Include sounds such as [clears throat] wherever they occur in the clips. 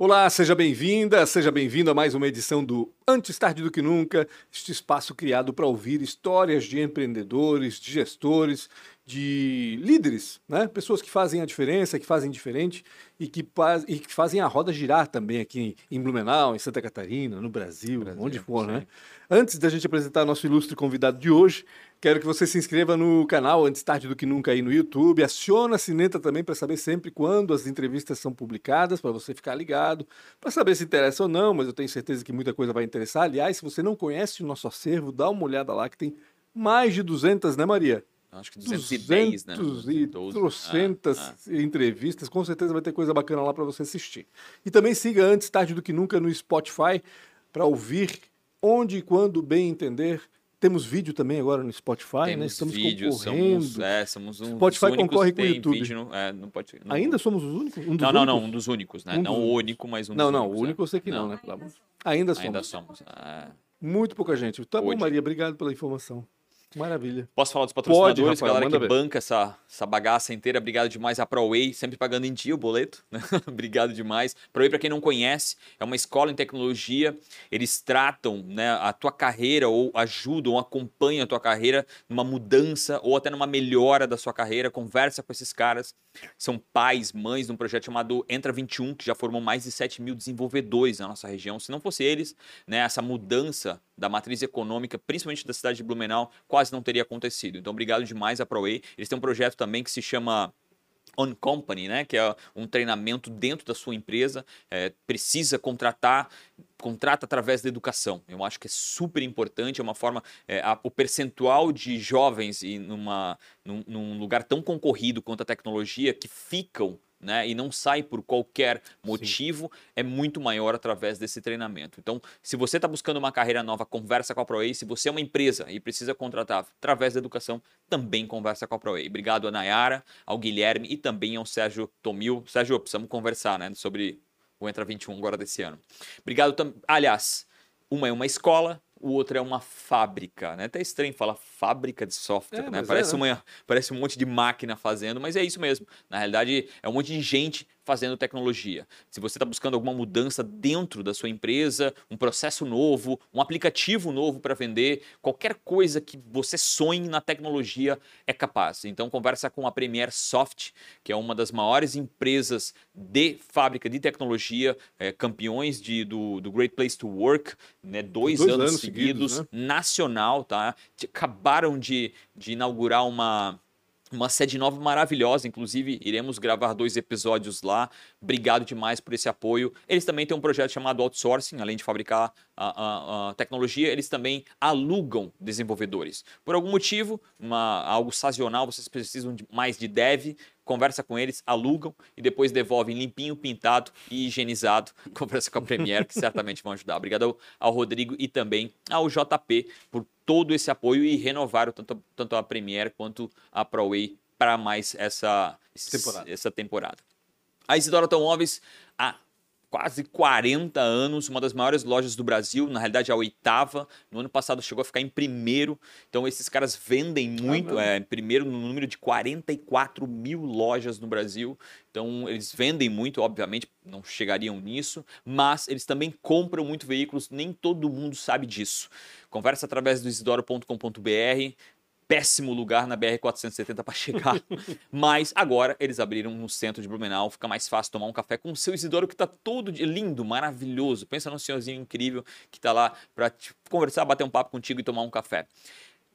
Olá, seja bem-vinda, seja bem-vindo a mais uma edição do Antes Tarde do Que Nunca, este espaço criado para ouvir histórias de empreendedores, de gestores, de líderes, né? Pessoas que fazem a diferença, que fazem diferente e que, e que fazem a roda girar também aqui em Blumenau, em Santa Catarina, no Brasil, Brasil onde for, sim. né? Antes da gente apresentar nosso ilustre convidado de hoje, quero que você se inscreva no canal Antes Tarde do Que Nunca aí no YouTube, aciona a sineta também para saber sempre quando as entrevistas são publicadas, para você ficar ligado, para saber se interessa ou não, mas eu tenho certeza que muita coisa vai interessar. Aliás, se você não conhece o nosso acervo, dá uma olhada lá que tem mais de 200, né Maria? Acho que 210, 200 né? e trocentas ah, ah. entrevistas. Com certeza vai ter coisa bacana lá para você assistir. E também siga Antes Tarde do Que Nunca no Spotify para ouvir onde e quando bem entender. Temos vídeo também agora no Spotify, né? Temos né? Estamos vídeo, concorrendo. Somos, é, somos um Spotify concorre com o YouTube. No, é, não pode, não, Ainda somos os únicos? Um não, não, não, um dos únicos, né? Um não o único, mas um não, dos não, únicos. Não, o único é. eu sei que não, né? Ainda somos. Ainda somos. É. Muito pouca gente. Tá bom, Maria, obrigado pela informação. Maravilha. Posso falar dos patrocinadores, Pode, Rafael, galera que ver. banca essa, essa bagaça inteira. Obrigado demais a ProWay, sempre pagando em dia o boleto. Né? [laughs] Obrigado demais. ProWay, para quem não conhece, é uma escola em tecnologia. Eles tratam né, a tua carreira ou ajudam, ou acompanham a tua carreira numa mudança ou até numa melhora da sua carreira. Conversa com esses caras. São pais, mães de um projeto chamado Entra 21, que já formou mais de 7 mil desenvolvedores na nossa região. Se não fosse eles, né, essa mudança da matriz econômica, principalmente da cidade de Blumenau, quase não teria acontecido. Então, obrigado demais à ProWay. Eles têm um projeto também que se chama on company, né, que é um treinamento dentro da sua empresa, é, precisa contratar, contrata através da educação. Eu acho que é super importante, é uma forma, é, a, o percentual de jovens e numa, num, num lugar tão concorrido quanto a tecnologia que ficam né, e não sai por qualquer motivo, Sim. é muito maior através desse treinamento. Então, se você está buscando uma carreira nova, conversa com a ProAce. Se você é uma empresa e precisa contratar através da educação, também conversa com a ProAce. Obrigado a Nayara, ao Guilherme e também ao Sérgio Tomil. Sérgio, precisamos conversar né, sobre o Entra 21 agora desse ano. Obrigado também. Aliás, uma é uma escola, o outro é uma fábrica, né? Até estranho falar fábrica de software, é, né? Parece, é, né? Uma, parece um monte de máquina fazendo, mas é isso mesmo. Na realidade, é um monte de gente fazendo tecnologia. Se você está buscando alguma mudança dentro da sua empresa, um processo novo, um aplicativo novo para vender, qualquer coisa que você sonhe na tecnologia é capaz. Então conversa com a Premier Soft, que é uma das maiores empresas de fábrica de tecnologia, é, campeões de, do, do Great Place to Work, né, dois, dois anos, anos, seguidos, seguidos né? nacional, tá? Acabaram de, de inaugurar uma uma sede nova maravilhosa, inclusive iremos gravar dois episódios lá. Obrigado demais por esse apoio. Eles também têm um projeto chamado Outsourcing, além de fabricar a, a, a tecnologia, eles também alugam desenvolvedores. Por algum motivo, uma, algo sazonal, vocês precisam de, mais de dev, conversa com eles, alugam e depois devolvem limpinho, pintado e higienizado. [laughs] Conversa com a Premiere, que certamente vão ajudar. Obrigado ao, Rodrigo e também ao JP por todo esse apoio e renovaram tanto, tanto a Premiere quanto a ProWay para mais essa temporada. essa temporada. A Isidora Automóveis, há quase 40 anos, uma das maiores lojas do Brasil, na realidade a oitava. No ano passado chegou a ficar em primeiro. Então esses caras vendem muito, ah, é, primeiro no número de 44 mil lojas no Brasil. Então eles vendem muito, obviamente, não chegariam nisso, mas eles também compram muito veículos, nem todo mundo sabe disso. Conversa através do isidoro.com.br, péssimo lugar na BR-470 para chegar. [laughs] Mas agora eles abriram no centro de Blumenau, fica mais fácil tomar um café com o seu Isidoro, que está todo de lindo, maravilhoso. Pensa num senhorzinho incrível que está lá para conversar, bater um papo contigo e tomar um café.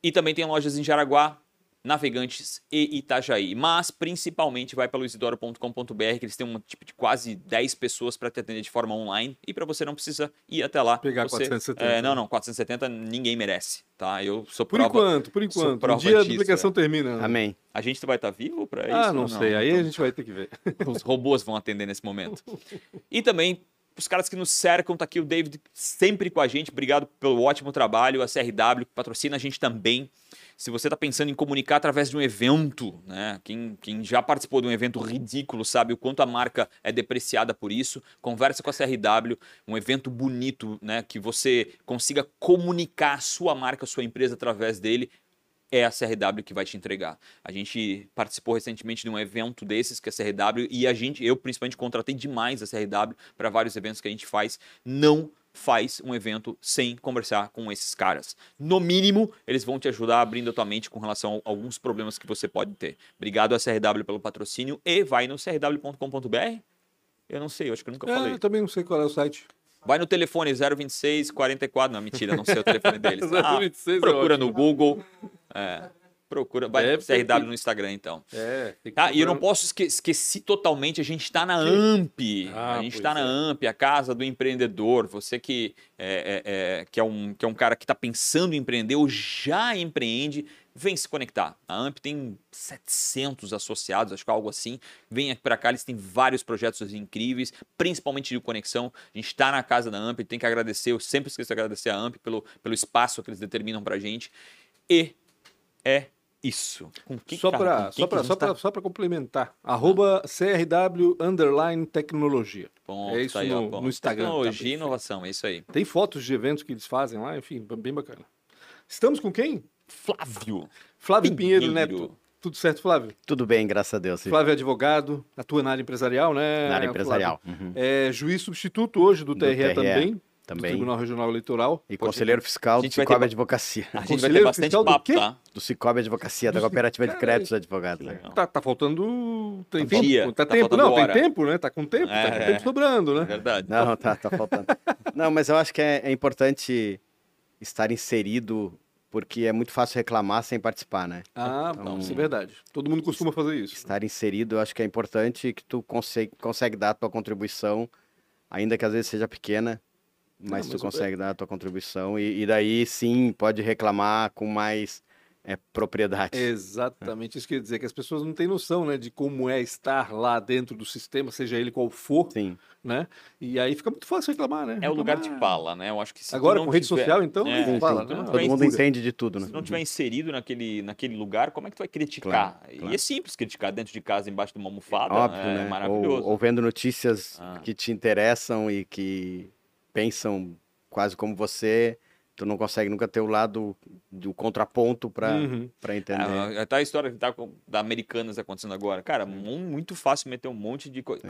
E também tem lojas em Jaraguá, Navegantes e Itajaí. Mas principalmente vai pelo isidoro.com.br, que eles têm um tipo de quase 10 pessoas para te atender de forma online e para você não precisa ir até lá. Pegar você, 470. É, não, não, 470 ninguém merece, tá? Eu sou por prova, enquanto, por enquanto. O dia da duplicação termina. Amém. A gente vai estar tá vivo para isso? Ah, não, não sei. Aí então, a gente vai ter que ver. Os robôs vão atender nesse momento. [laughs] E também os caras que nos cercam, tá aqui o David sempre com a gente. Obrigado pelo ótimo trabalho. A CRW patrocina a gente também. Se você está pensando em comunicar através de um evento, né? Quem, quem já participou de um evento ridículo sabe o quanto a marca é depreciada por isso. Conversa com a CRW, um evento bonito, né? Que você consiga comunicar a sua marca, a sua empresa através dele é a CRW que vai te entregar. A gente participou recentemente de um evento desses que é a CRW e a gente, eu principalmente contratei demais a CRW para vários eventos que a gente faz. Não faz um evento sem conversar com esses caras. No mínimo, eles vão te ajudar abrindo a tua mente com relação a alguns problemas que você pode ter. Obrigado a CRW pelo patrocínio e vai no crw.com.br. Eu não sei, eu acho que eu nunca É, falei. eu também não sei qual é o site. Vai no telefone 026 44. Não, mentira, não sei o telefone deles. [laughs] Ah, 026 é procura ótimo. no Google. É, procura. Vai ter CRW no Instagram, então. É, Ah, e eu não posso esque esquecer totalmente, a gente está na AMP. Ah, a gente está na é. AMP, a casa do empreendedor. Você que é, é- é- que é, um, que é um cara que está pensando em empreender ou já empreende, vem se conectar. A AMP tem 700 associados, acho que é algo assim. Vem aqui para cá, eles têm vários projetos incríveis, principalmente de conexão. A gente está na casa da AMP, tem que agradecer, eu sempre esqueço de agradecer a AMP pelo, pelo espaço que eles determinam para gente. E é isso. Com que, Só para só que pra, a gente só tá? só pra complementar. Arroba CRW underline tecnologia. Ponto, É isso tá aí, no- no Instagram, tá Tecnologia bem e inovação, é isso aí. Tem fotos de eventos que eles fazem lá, enfim, bem bacana. Estamos com quem? Flávio. Flávio Pinheiro, Pinheiro. Neto. Tudo certo, Flávio? Tudo bem, graças a Deus. Sim. Flávio é advogado, atua na área empresarial, né? Na área empresarial. Uhum. É juiz substituto hoje do, Do TRE, TRE também, do Também. Tribunal Regional Eleitoral. E conselheiro fiscal do ter Cicobi Advocacia. A gente vai ter Conselheiro bastante fiscal do papo, quê? tá? Do Cicobi Advocacia, da Do- Cooperativa de Créditos dos Advogados. né? Tá, tá faltando. Tem Tá tempo? dia, tá, tá tempo? Não, hora. tem tempo, né? Tá com tempo, tá com É, tempo é. sobrando, É né? verdade. Não, tá, tá faltando. Não, mas eu acho que é, é importante estar inserido, porque é muito fácil reclamar sem participar, né? Ah, Então- não, isso é verdade. Todo mundo costuma fazer isso. Estar inserido, eu acho que é importante que tu consegue, consegue dar a tua contribuição, ainda que às vezes seja pequena, mas, Não, tu mas o- consegue dar a tua contribuição e, e daí sim pode reclamar com mais é, propriedade. Exatamente, isso quer dizer que as pessoas não têm noção, né, de como é estar lá dentro do sistema, seja ele qual for, Sim. né? E aí fica muito fácil reclamar, né? É o lugar de Reclamar. fala, né? Eu acho que Agora não com rede tiver- social, então, É, sim, fala, sim. né? Todo mundo entende de tudo, né? Se não tiver inserido naquele, naquele lugar, como é que tu vai criticar? Claro, E claro. é simples criticar dentro de casa, embaixo de uma almofada. Óbvio, é né? maravilhoso. Ou, ou vendo notícias Ah. que te interessam e que pensam quase como você, tu não consegue nunca ter o lado do contraponto para Uhum. para entender. É, até a história que tá com, da Americanas acontecendo agora. Cara, mu- muito fácil meter um monte de coisa.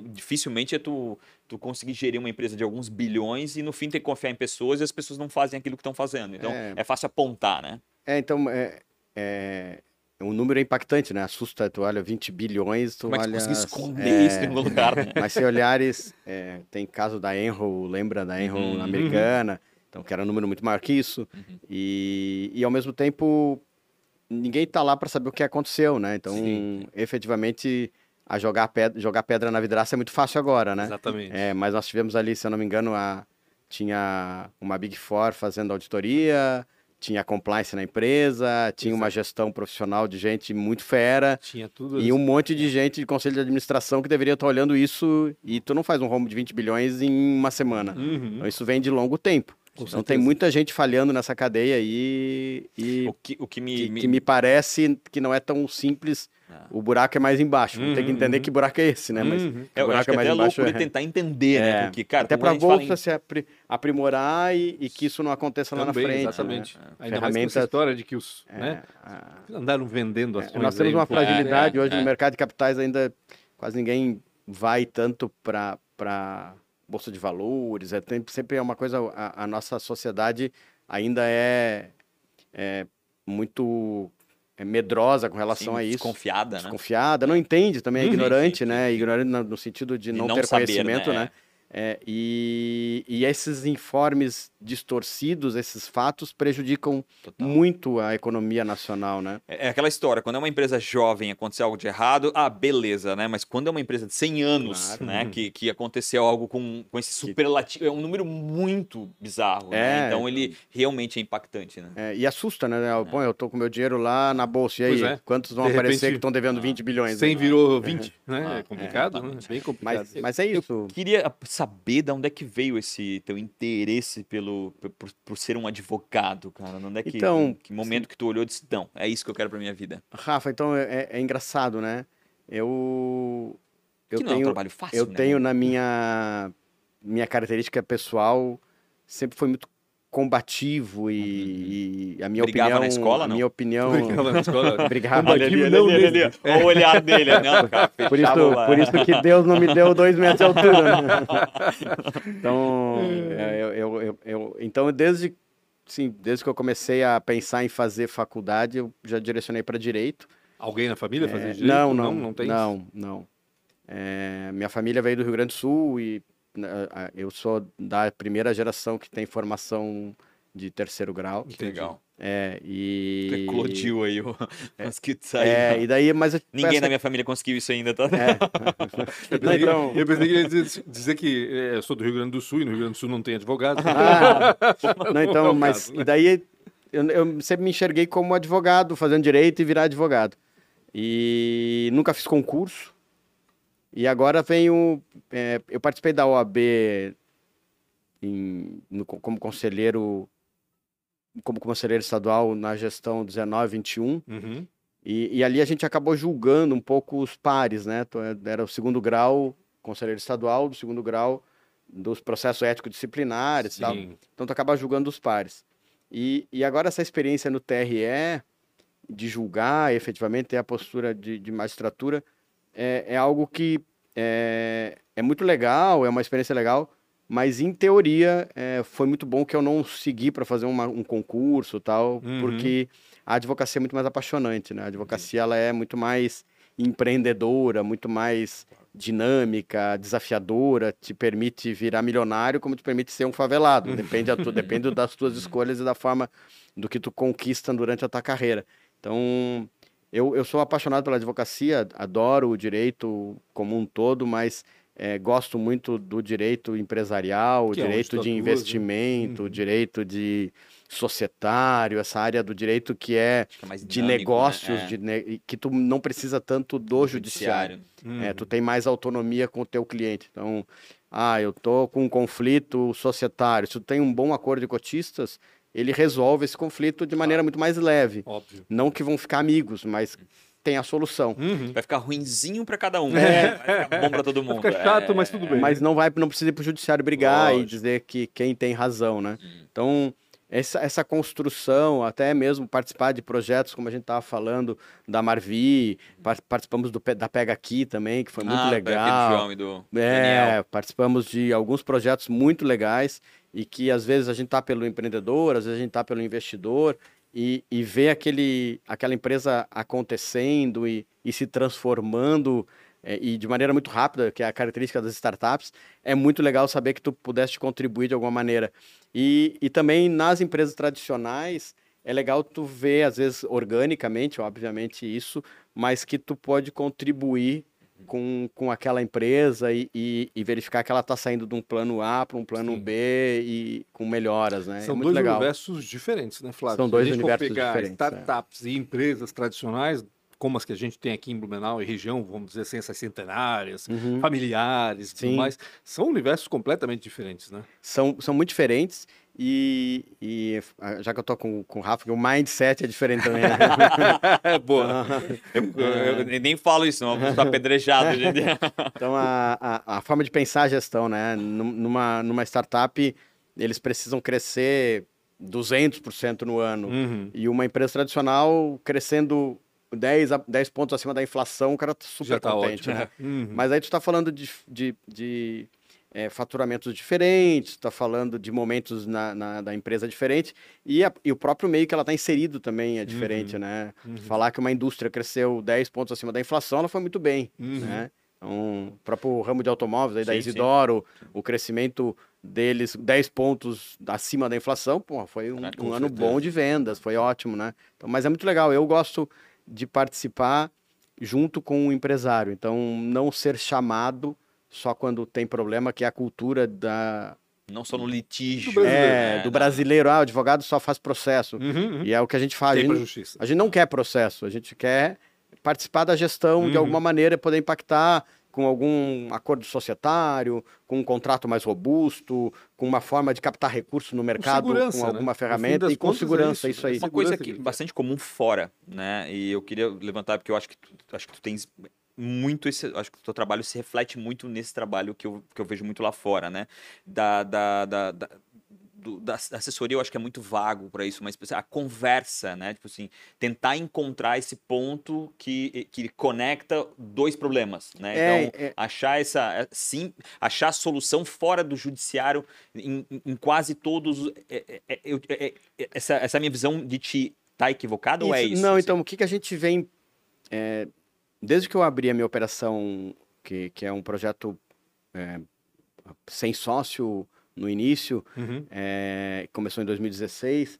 Dificilmente é tu, tu conseguir gerir uma empresa de alguns bilhões e no fim ter que confiar em pessoas e as pessoas não fazem aquilo que estão fazendo. Então é. É. fácil apontar, né? É, então, é, é, o número é impactante, né? Assusta, tu olha 20 bilhões, tu Como é olha... conseguir esconder é, isso em algum lugar, né? [laughs] Mas se olhares, é, tem caso da Enro, lembra da Enro Uhum. americana, então que era um número muito maior que isso, Uhum. e, e ao mesmo tempo ninguém tá lá para saber o que aconteceu, né? Então, Sim. efetivamente, a jogar pedra, jogar pedra na vidraça é muito fácil agora, né? Exatamente. É, mas nós tivemos ali, se eu não me engano, a, tinha uma Big Four fazendo auditoria, tinha compliance na empresa, tinha uma gestão profissional de gente muito fera, Tinha tudo e um monte de gente de conselho de administração que deveria estar olhando isso, e tu não faz um rombo de 20 bilhões em uma semana. Uhum. Então isso vem de longo tempo. Então tem muita gente falhando nessa cadeia aí, e O que, o que me. que, me- que me parece que não é tão simples, Ah. o buraco é mais embaixo. Vamos ter que Uhum, entender uhum. que buraco é esse, né? Mas Uhum. o eu buraco é mais até é louco embaixo de tentar entender, né? É. Porque, cara, Até para a a gente fala bolsa em- se apri- aprimorar e, e que isso não aconteça lá na Também, frente. exatamente. né? Ainda mais com essa história de que os, É, né, a- andaram vendendo ações. nós temos aí uma um fragilidade É, hoje é. no mercado de capitais ainda quase ninguém vai tanto para para bolsa de valores. É tem- sempre é uma coisa a, a nossa sociedade ainda é, é muito é medrosa com relação Sim, a isso. Desconfiada, né? desconfiada, não entende também, é Uhum. ignorante, né? Ignorante no, sentido de De não, não ter saber, conhecimento, né? né? É, e, e esses informes distorcidos, esses fatos prejudicam Total. muito a economia nacional, né? É é aquela história, quando é uma empresa jovem acontecer algo de errado, ah, beleza, né? Mas quando é uma empresa de 100 anos, Claro. né, que, que aconteceu algo com, com esse superlativo, é um número muito bizarro, né? É. Então ele realmente é impactante, né? É, e assusta, né? Bom, eu tô com meu dinheiro lá na bolsa, e aí? É. Quantos vão De aparecer repente, que estão devendo 20 bilhões? 100 né? virou 20, [laughs] né? Ah, É complicado, é, né? Bem complicado. Mas, mas é isso. Queria saber de onde é que veio esse teu interesse pelo por, por ser um advogado, cara. Onde é que, Então, que momento que tu olhou e disse, não, é isso que eu quero pra minha vida. Rafa, então é, é engraçado, né? Eu. Eu que não é um tenho, trabalho fácil, eu né? tenho na minha, minha característica pessoal, sempre foi muito combativo e, e a minha Brigava opinião. na escola, a não? minha opinião. Brigava na escola. [laughs] Brigava. Ali, não ali, ali. Olha o olhar dele. Não, cara, [laughs] Por isso, por isso que Deus não me deu dois metros de altura. Né? [laughs] Então, é, eu, eu, eu, eu- então desde, sim, desde que eu comecei a pensar em fazer faculdade, eu já direcionei para direito. Alguém na família fazia É, direito? não, não, não, tem. não, não. É, minha família veio do Rio Grande do Sul e né, eu sou da primeira geração que tem formação de terceiro grau. Que legal. É, e... Eclodiu aí, o conseguiu sair. É, e daí, mas eu- Ninguém essa- na minha família conseguiu isso ainda, tá? É. Eu Não, pensei, então- eu pensei que ia dizer, que é, eu sou do Rio Grande do Sul e no Rio Grande do Sul não tem advogado. Ah, [laughs] não, é então, o mas né? e daí eu, eu sempre me enxerguei como advogado, fazendo direito e virar advogado. E nunca fiz concurso. E agora venho. é, eu participei da OAB em- no- como conselheiro como conselheiro estadual na gestão 19-21. Uhum. E, e ali a gente acabou julgando um pouco os pares, né? Então, é- Era o segundo grau, conselheiro estadual, do segundo grau dos processos ético-disciplinares e tal. Então tu acaba julgando os pares. E, e agora essa experiência no TRE, de julgar efetivamente, ter a postura de, de magistratura, é, é algo que é, é muito legal, é uma experiência legal, mas em teoria é, foi muito bom que eu não segui para fazer uma- um concurso tal, Uhum. porque a advocacia é muito mais apaixonante, né? A advocacia ela é muito mais empreendedora, muito mais dinâmica, desafiadora, te permite virar milionário, como te permite ser um favelado. Depende, a tu, depende das tuas [laughs] escolhas e da forma do que tu conquista durante a tua carreira. Então, eu, eu sou apaixonado pela advocacia, adoro o direito como um todo, mas eh, gosto muito do direito empresarial, o Que é onde direito tu de né? investimento, o Uhum. direito de societário, essa área do direito que é que é mais de dinâmico, negócios, né? É. de ne- que tu não precisa tanto do judiciário. Uhum. É, tu tem mais autonomia com o teu cliente. Então, ah, eu tô com um conflito societário. Se tu tem um bom acordo de cotistas, ele resolve esse conflito de maneira muito mais leve. Óbvio. Não que vão ficar amigos, mas tem a solução. Uhum. Vai ficar ruinzinho pra cada um. É. Vai ficar bom pra todo mundo. Fica chato, É. mas tudo bem. Mas não vai, não precisa ir pro judiciário brigar e Lógico. dizer que quem tem razão, né? Então, essa, essa construção, até mesmo participar de projetos, como a gente estava falando, da Marvi, par- participamos do, da Pega Aqui também, que foi muito Ah, legal. João e do É, Daniel. participamos de alguns projetos muito legais e que às vezes a gente tá pelo empreendedor, às vezes a gente tá pelo investidor e, e ver aquele, aquela empresa acontecendo e, e se transformando é, e de maneira muito rápida, que é a característica das startups, é muito legal saber que tu pudeste contribuir de alguma maneira. E, e também nas empresas tradicionais, é legal tu ver, às vezes, organicamente, obviamente, isso, mas que tu pode contribuir com, com aquela empresa e, e, e verificar que ela está saindo de um plano A para um plano Sim. B e com melhoras, né? São é dois legal. universos diferentes, né, Flávio? São dois universos diferentes, é. startups e empresas tradicionais, como as que a gente tem aqui em Blumenau e região, vamos dizer assim, essas centenárias, Uhum. familiares e tudo Sim. mais, são universos completamente diferentes, né? São, são muito diferentes e, e ah, já que eu tô com, com o Rafa, o mindset é diferente também, né? É [laughs] boa. Eu, eu- eu [laughs] nem falo isso, não. Eu tô apedrejado. [laughs] gente. Então, a, a, a forma de pensar a gestão, né? Num- Numa, numa startup, eles precisam crescer 200% no ano. Uhum. E uma empresa tradicional crescendo 10, a- 10 pontos acima da inflação, o cara tá super tá contente, ótimo. né? Uhum. Mas aí tu está falando de, de, de, é, faturamentos diferentes, está falando de momentos na, na- da empresa diferente, e, a- e o próprio meio que ela está inserido também é diferente, né? uhum. Falar que uma indústria cresceu 10 pontos acima da inflação, ela foi muito bem, Uhum. né? Então, o próprio ramo de automóveis aí da Sim, sim. Isidoro, o crescimento deles 10 pontos acima da inflação, pô, foi um, Ah, um ano certeza. bom de vendas, foi ótimo, né? Então, mas é muito legal, eu gosto de participar junto com o empresário, então não ser chamado só quando tem problema, que é a cultura da, Não só no litígio. Do brasileiro. é, né? do brasileiro, ah, o advogado só faz processo, Uhum, uhum. e é o que a gente faz, a gente, justiça. a gente não quer processo, a gente quer participar da gestão de Uhum. alguma maneira, poder impactar com algum acordo societário, com um contrato mais robusto, com uma forma de captar recursos no mercado, segurança, com né? alguma fim ferramenta e com é segurança, isso, isso, aí. é Uma coisa que que- bastante comum fora, né? E eu queria levantar porque eu acho que tu, acho que tu tens muito esse, acho que o teu trabalho se reflete muito nesse trabalho que eu, que eu vejo muito lá fora, né? Da, da, da, da- do- da ass- assessoria eu acho que é muito vago para isso, mas a conversa, né? Tipo assim, tentar encontrar esse ponto que, que conecta dois problemas, né? É, então, é. achar essa é, sim, achar a solução fora do judiciário em, em- quase todos. é- é- é- essa, essa minha visão de ti tá equivocada ou é isso? Não, assim? então, o que, que a gente vem. é, desde que eu abri a minha operação, que, que é um projeto é, sem sócio no início, Uhum. é, começou em 2016,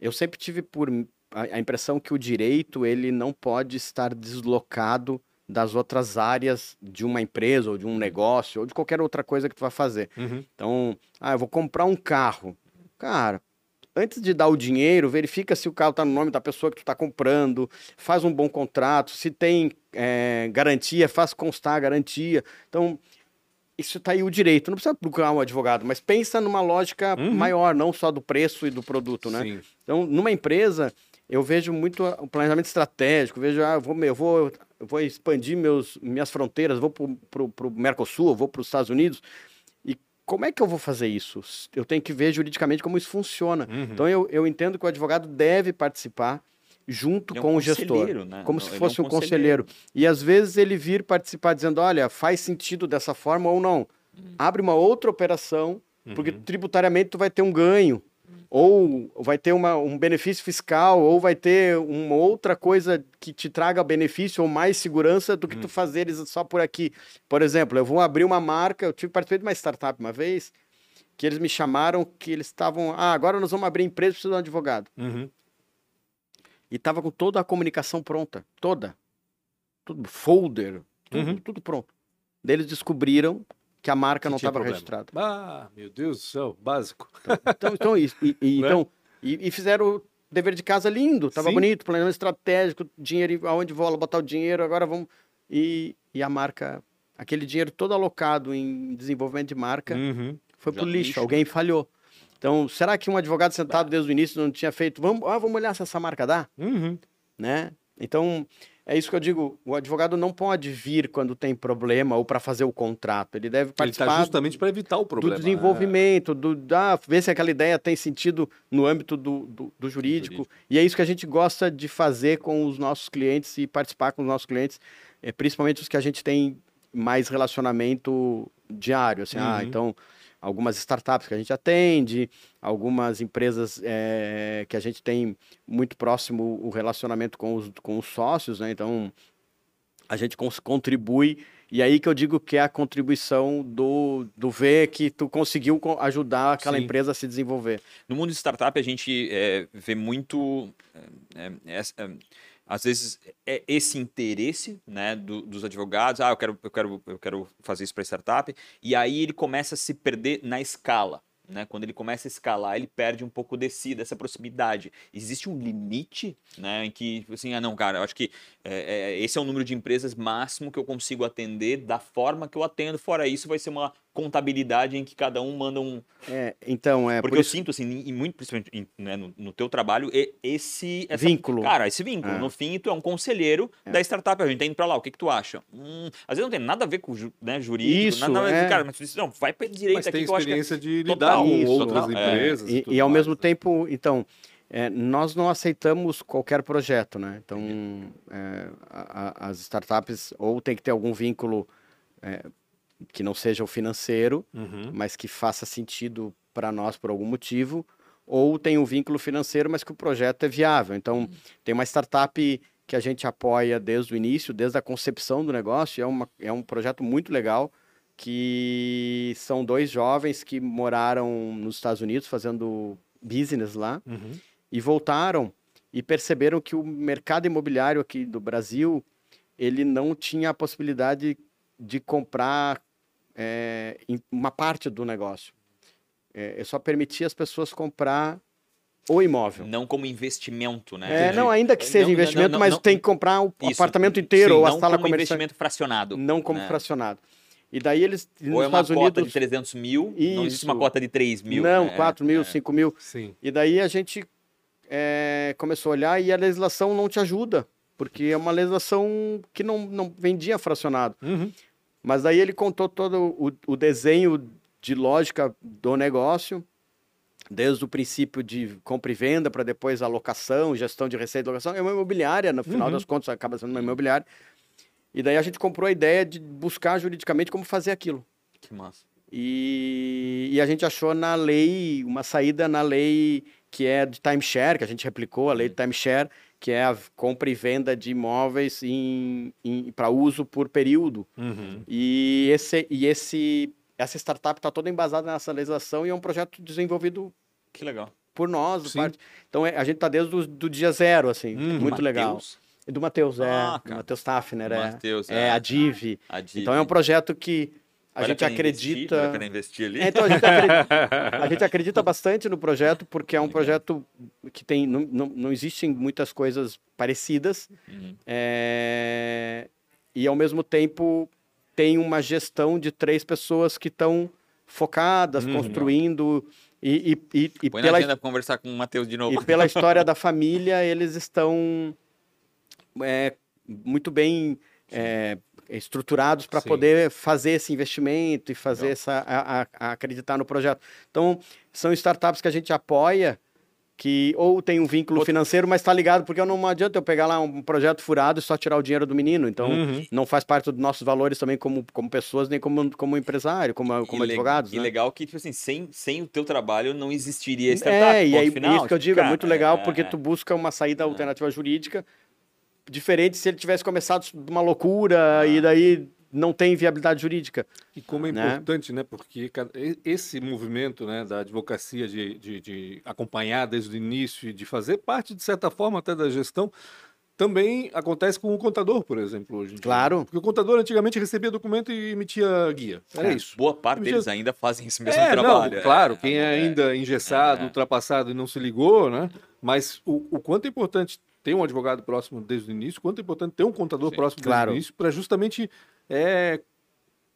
eu sempre tive por a, a impressão que o direito ele não pode estar deslocado das outras áreas de uma empresa ou de um negócio ou de qualquer outra coisa que tu vai fazer. Uhum. Então, ah, eu vou comprar um carro. Cara, antes de dar o dinheiro, verifica se o carro está no nome da pessoa que tu está comprando, faz um bom contrato, se tem é, garantia, faz constar a garantia. Então, isso está aí o direito. Não precisa procurar um advogado, mas pensa numa lógica Uhum. maior, não só do preço e do produto, né? Sim. Então, numa empresa, eu vejo muito o planejamento estratégico, vejo, ah, eu vou, eu vou, eu vou expandir meus, minhas fronteiras, vou para o Mercosul, vou para os Estados Unidos. Como é que eu vou fazer isso? Eu tenho que ver juridicamente como isso funciona. Uhum. Então, eu, eu entendo que o advogado deve participar junto Ele é um com o gestor. conselheiro, né? Como Não, se ele é fosse um conselheiro. E às vezes ele vir participar dizendo: olha, faz sentido dessa forma ou não. Abre uma outra operação, porque tributariamente tu vai ter um ganho. Ou vai ter uma, um benefício fiscal, ou vai ter uma outra coisa que te traga benefício ou mais segurança do que tu fazeres só por aqui. Por exemplo, eu vou abrir uma marca, eu tive participei de uma startup uma vez, que eles me chamaram que eles estavam. Ah, agora nós vamos abrir empresa, precisa de um advogado Uhum. e tava com toda a comunicação pronta, toda. Tudo, folder, tudo, Uhum. tudo pronto. Daí eles descobriram que a marca Que não estava registrada. Ah, meu Deus do céu, básico. Então, então, e, e- e- [laughs] Né? então e, e fizeram dever de casa lindo, tava Sim. bonito, planejamento estratégico, dinheiro, aonde vou botar o dinheiro, agora vamos... E, e a marca, aquele dinheiro todo alocado em desenvolvimento de marca, Uhum. foi pro lixo, lixo. alguém falhou. Então, será que um advogado sentado desde o início não tinha feito, vamos, ah, vamos olhar se essa marca dá? Uhum. né? Então, é isso que eu digo, o advogado não pode vir quando tem problema ou para fazer o contrato, ele deve Ele participar está justamente para evitar o do problema. né? desenvolvimento, do, da, ver se aquela ideia tem sentido no âmbito do, do, do jurídico. jurídico. E é isso que a gente gosta de fazer com os nossos clientes e participar com os nossos clientes, é, principalmente os que a gente tem mais relacionamento diário. Assim, ah, Uhum. então, algumas startups que a gente atende, algumas empresas é, que a gente tem muito próximo o relacionamento com os, com os sócios, né? Então, a gente contribui. E aí que eu digo que é a contribuição do, do ver que tu conseguiu co- ajudar aquela Sim. empresa a se desenvolver. No mundo de startup, a gente é, vê muito. é, às vezes, é esse interesse né, do- dos advogados. Ah, eu quero, eu, quero, eu quero fazer isso para startup. E aí ele começa a se perder na escala. Né? Quando ele começa a escalar, ele perde um pouco desse, dessa proximidade. Existe um limite né, em que, assim, ah, não, cara, eu acho que é, é, esse é o número de empresas máximo que eu consigo atender da forma que eu atendo. Fora isso, vai ser uma contabilidade em que cada um manda um, É, então, é porque por eu isso, sinto, assim, e muito, principalmente em- né, no, no teu trabalho, e- esse... essa- Vínculo. Cara, esse vínculo. É. No fim, tu é um conselheiro da startup. A gente tá indo pra lá. O que que tu acha? Hum, às vezes não tem nada a ver com né, jurídico. Isso, nada a ver, é. Cara, mas tu diz, não, vai pra direita Mas aqui tem que eu acho que... é experiência de lidar total, com isso, outras total, é. empresas. e, tudo e ao mais, mesmo né? tempo, então, é, nós não aceitamos qualquer projeto, né? Então, é, a- a- as startups ou tem que ter algum vínculo é, que não seja o financeiro, Uhum. mas que faça sentido para nós por algum motivo, ou tem um vínculo financeiro, mas que o projeto é viável. Então, tem uma startup que a gente apoia desde o início, desde a concepção do negócio, é, uma, é um projeto muito legal, que são dois jovens que moraram nos Estados Unidos fazendo business lá, Uhum. e voltaram e perceberam que o mercado imobiliário aqui do Brasil ele não tinha a possibilidade de comprar é, em- uma parte do negócio. É, eu só permitia as pessoas comprar o imóvel. Não como investimento, né? É, não, ainda que seja Não, não, investimento, não, mas não. tem que comprar o Isso. apartamento inteiro Sim, ou a não sala como comercial. investimento fracionado. Não como né? fracionado. E daí eles, nos Ou é uma Estados cota Unidos... de 300 mil, não existe Isso. uma cota de 3 mil. não, né? 4 mil, É. 5 mil. Sim. E daí a gente é, começou a olhar e a legislação não te ajuda, porque é uma legislação que não, não vendia fracionado. Uhum. Mas daí ele contou todo o, o desenho de lógica do negócio desde o princípio de compra e venda para depois alocação, gestão de receita alocação, é uma imobiliária, no final Uhum. das contas acaba sendo uma imobiliária. E daí a gente comprou a ideia de buscar juridicamente como fazer aquilo. Que massa. E, e a gente achou na lei, uma saída na lei que é de timeshare, que a gente replicou, a lei de timeshare, que é a compra e venda de imóveis para uso por período. Uhum. E, esse, e esse, essa startup está toda embasada nessa legislação e é um projeto desenvolvido Que legal. por nós. Parte, então é- a gente está desde o do dia zero, assim, Uhum. muito legal. Mateus? E do Matheus, é. Ah, do cara. Matheus Tafner, é. Mateus, é. é. a Div. A Div. Então é um projeto que a Vale gente investir? acredita. Vale pena investir ali? É, então a gente, acredita, [laughs] a gente acredita bastante no projeto porque é um projeto que tem não, não, não existem muitas coisas parecidas Uhum. é, e ao mesmo tempo tem uma gestão de três pessoas que estão focadas, Uhum. construindo e, e, e, e Põe pela, na agenda conversar com o Matheus de novo. e pela [laughs] história da família eles estão é, muito bem é, estruturados para poder fazer esse investimento e fazer essa a, a- acreditar no projeto. Então são startups que a gente apoia que ou tem um vínculo financeiro, mas está ligado porque não adianta eu pegar lá um projeto furado e só tirar o dinheiro do menino. Então Uhum. não faz parte dos nossos valores também como, como pessoas nem como, como empresário, como, como E advogados. E né? legal que, tipo assim, sem, sem o teu trabalho não existiria startup. É, e aí final. isso que eu Tipo, digo, cara, é muito legal é, porque é. tu busca uma saída alternativa jurídica diferente se ele tivesse começado de uma loucura Ah. e daí não tem viabilidade jurídica. E como é Né? importante, né? Porque cada- e- esse movimento né, da advocacia de, de, de acompanhar desde o início e de fazer parte, de certa forma, até da gestão, também acontece com o contador, por exemplo, hoje dia. Claro. Porque o contador antigamente recebia documento e emitia guia. Era É. isso. Boa parte Podia- deles ainda fazem esse mesmo É, trabalho. não, claro, é, quem é é, ainda engessado, é. ultrapassado e não se ligou, né? Mas o, o quanto é importante ter um advogado próximo desde o início, quanto é importante ter um contador Sim. próximo Claro. desde o início, para justamente é,